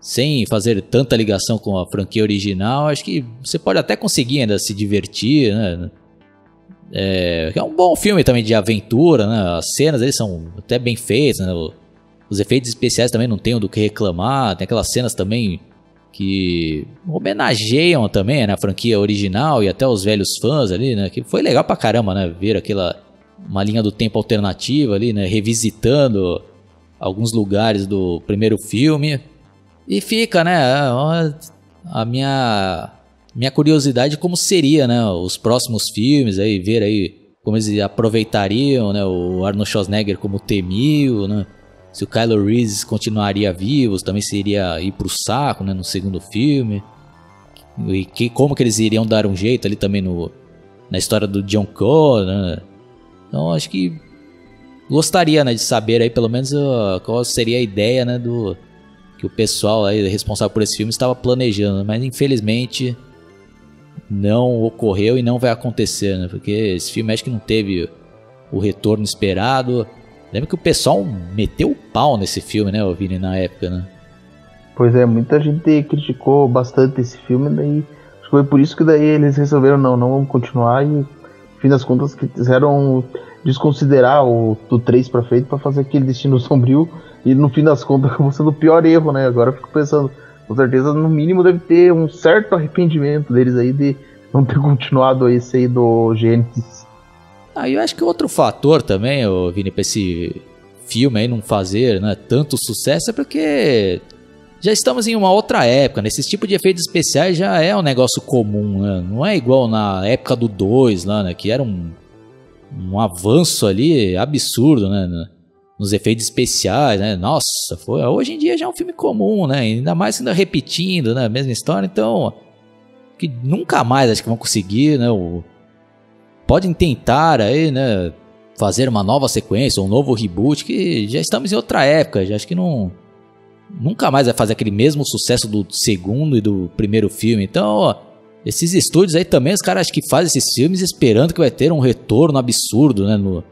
[SPEAKER 1] sem fazer tanta ligação com a franquia original, acho que você pode até conseguir ainda se divertir, né? É, é um bom filme também de aventura, né? As cenas eles são até bem feitas, né? Os efeitos especiais também não tenho do que reclamar. Tem aquelas cenas também que homenageiam também né, a franquia original e até os velhos fãs ali, né? Que foi legal pra caramba, né? Ver aquela uma linha do tempo alternativa ali, né? Revisitando alguns lugares do primeiro filme. E fica, né? A minha minha curiosidade como seria, né? Os próximos filmes aí, ver aí como eles aproveitariam, né? O Arnold Schwarzenegger como T-1000, né? se o Kylo Reese continuaria vivo, também seria ir pro saco, né, no segundo filme. E que, como que eles iriam dar um jeito ali também no, na história do John Connor, né? Então acho que gostaria, né, de saber aí pelo menos uh, qual seria a ideia, né, do que o pessoal aí responsável por esse filme estava planejando, mas infelizmente não ocorreu e não vai acontecer, né? Porque esse filme acho que não teve o retorno esperado. Lembra que o pessoal meteu o pau nesse filme, né, Vini, na época, né?
[SPEAKER 2] Pois é, muita gente criticou bastante esse filme, daí acho que foi por isso que daí eles resolveram não, não vamos continuar e no fim das contas quiseram desconsiderar o do 3 para frente para fazer aquele destino *laughs* sombrio e no fim das contas *laughs* acabou sendo o pior erro, né? Agora eu fico pensando, com certeza no mínimo deve ter um certo arrependimento deles aí de não ter *laughs* continuado esse aí do Gênesis.
[SPEAKER 1] Ah, eu acho que outro fator também, ô, Vini, pra esse filme aí não fazer né, tanto sucesso é porque já estamos em uma outra época, né? Esse tipo de efeitos especiais já é um negócio comum, né? Não é igual na época do 2 lá, né? Que era um, um avanço ali absurdo, né? Nos efeitos especiais, né? Nossa, foi, hoje em dia já é um filme comum, né? Ainda mais ainda repetindo, né? A mesma história, então... Que nunca mais acho que vão conseguir, né? O, podem tentar aí, né? Fazer uma nova sequência, um novo reboot, que já estamos em outra época, já acho que não nunca mais vai fazer aquele mesmo sucesso do segundo e do primeiro filme. Então, ó, esses estúdios aí também, os caras que fazem esses filmes esperando que vai ter um retorno absurdo, né? No,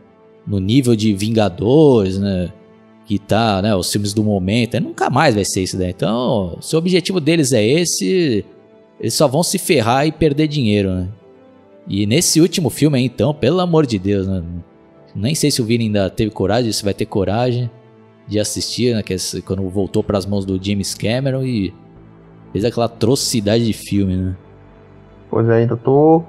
[SPEAKER 1] no nível de Vingadores, né? Que tá, né? Os filmes do momento. nunca mais vai ser isso daí. Então, se o objetivo deles é esse, eles só vão se ferrar e perder dinheiro, né? E nesse último filme aí, então, pelo amor de Deus, né? Nem sei se o Vini ainda teve coragem, se vai ter coragem de assistir, né? É quando voltou para as mãos do James Cameron e fez aquela atrocidade de filme, né?
[SPEAKER 2] Pois é, ainda tô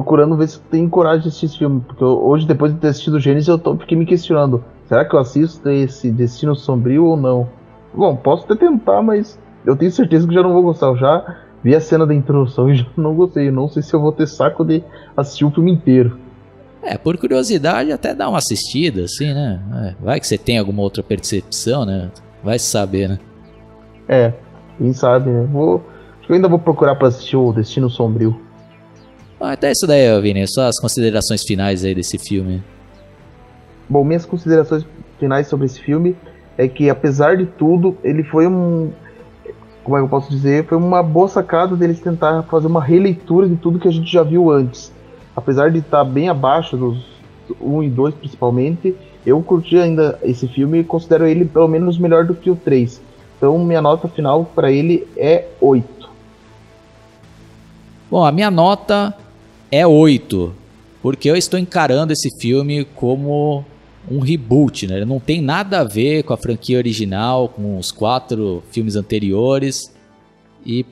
[SPEAKER 2] procurando ver se tem coragem de assistir esse filme, porque hoje, depois de ter assistido o Gênesis, eu tô, fiquei me questionando: será que eu assisto esse Destino Sombrio ou não? Bom, posso até tentar, mas eu tenho certeza que já não vou gostar. Eu já vi a cena da introdução e *laughs* já não gostei. não sei se eu vou ter saco de assistir o filme inteiro.
[SPEAKER 1] É, por curiosidade, até dá uma assistida, assim, né? É, vai que você tem alguma outra percepção, né? Vai saber, né?
[SPEAKER 2] É, quem sabe, né? Vou, acho que eu ainda vou procurar pra assistir o Destino Sombrio.
[SPEAKER 1] Ah, até isso daí, Vini, só as considerações finais aí desse filme.
[SPEAKER 2] Bom, minhas considerações finais sobre esse filme é que, apesar de tudo, ele foi um. Como é que eu posso dizer? Foi uma boa sacada deles tentar fazer uma releitura de tudo que a gente já viu antes apesar de estar bem abaixo dos 1 e 2 principalmente, eu curti ainda esse filme e considero ele pelo menos melhor do que o 3. Então minha nota final para ele é 8.
[SPEAKER 1] Bom, a minha nota é 8, porque eu estou encarando esse filme como um reboot, né? Ele não tem nada a ver com a franquia original, com os quatro filmes anteriores. E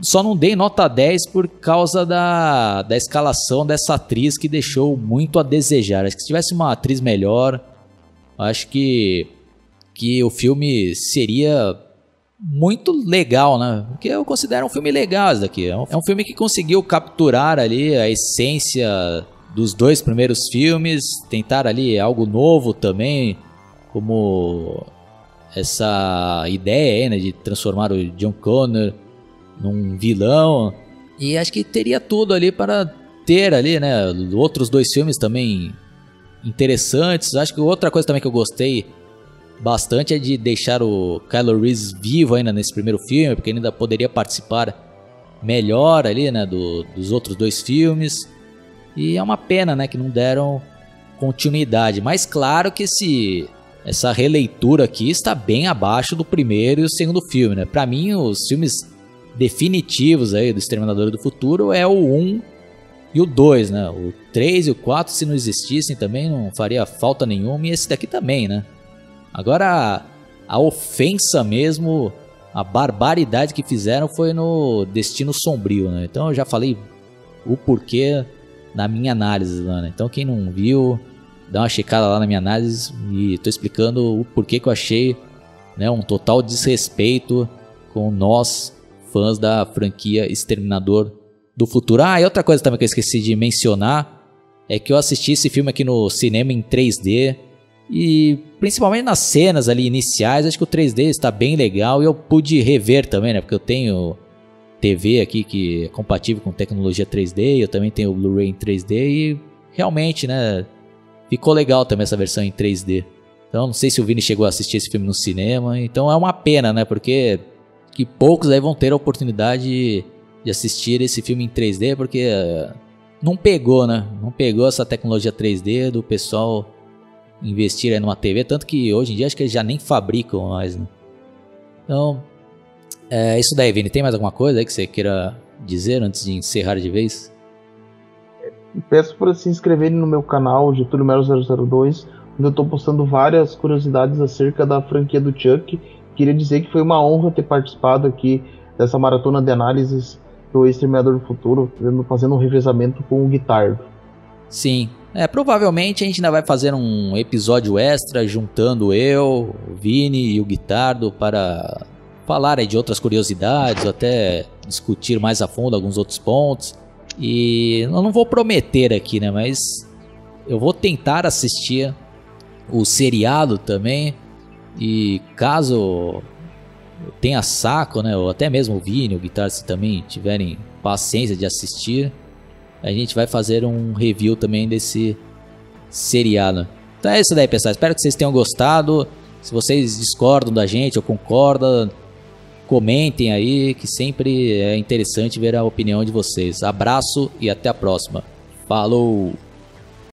[SPEAKER 1] só não dei nota 10 por causa da, da escalação dessa atriz que deixou muito a desejar. Acho que se tivesse uma atriz melhor, acho que, que o filme seria muito legal, né? Porque eu considero um filme legal esse daqui. É um, é um filme que conseguiu capturar ali a essência dos dois primeiros filmes, tentar ali algo novo também, como essa ideia aí, né, de transformar o John Connor num vilão. E acho que teria tudo ali para ter ali, né? Outros dois filmes também interessantes. Acho que outra coisa também que eu gostei bastante é de deixar o Kylo Reese vivo ainda nesse primeiro filme, porque ele ainda poderia participar melhor ali, né? Do, dos outros dois filmes. E é uma pena, né? Que não deram continuidade. Mas claro que esse essa releitura aqui está bem abaixo do primeiro e o segundo filme, né? Para mim, os filmes definitivos aí do Exterminador do Futuro é o 1 e o 2, né? O 3 e o 4, se não existissem também, não faria falta nenhuma. E esse daqui também, né? Agora, a, a ofensa mesmo, a barbaridade que fizeram foi no Destino Sombrio, né? Então eu já falei o porquê na minha análise, né? Então quem não viu, dá uma checada lá na minha análise e tô explicando o porquê que eu achei né, um total desrespeito com nós fãs da franquia Exterminador do Futuro. Ah, e outra coisa também que eu esqueci de mencionar é que eu assisti esse filme aqui no cinema em 3D e principalmente nas cenas ali iniciais, acho que o 3D está bem legal e eu pude rever também, né? Porque eu tenho TV aqui que é compatível com tecnologia 3D, eu também tenho o Blu-ray em 3D e realmente, né, ficou legal também essa versão em 3D. Então, não sei se o Vini chegou a assistir esse filme no cinema, então é uma pena, né? Porque que poucos aí vão ter a oportunidade de assistir esse filme em 3D, porque eh, não pegou, né? Não pegou essa tecnologia 3D do pessoal investir aí numa TV, tanto que hoje em dia acho que eles já nem fabricam mais, né? Então, é isso daí, Vini. Tem mais alguma coisa aí que você queira dizer antes de encerrar de vez?
[SPEAKER 2] Peço para se inscreverem no meu canal Getúlio Melo 002, onde eu estou postando várias curiosidades acerca da franquia do Chuck Queria dizer que foi uma honra ter participado aqui dessa maratona de análises pro Exterminador do Futuro, fazendo um revezamento com o Guitardo.
[SPEAKER 1] Sim. É, provavelmente a gente ainda vai fazer um episódio extra juntando eu, o Vini e o Guitardo para falar de outras curiosidades, até discutir mais a fundo alguns outros pontos. E eu não vou prometer aqui, né, mas eu vou tentar assistir o seriado também. E caso tenha saco, né, ou até mesmo o Vini, o Guitar, se também tiverem paciência de assistir, a gente vai fazer um review também desse seriado. Então é isso daí, pessoal. Espero que vocês tenham gostado. Se vocês discordam da gente ou concordam, comentem aí, que sempre é interessante ver a opinião de vocês. Abraço e até a próxima. Falou!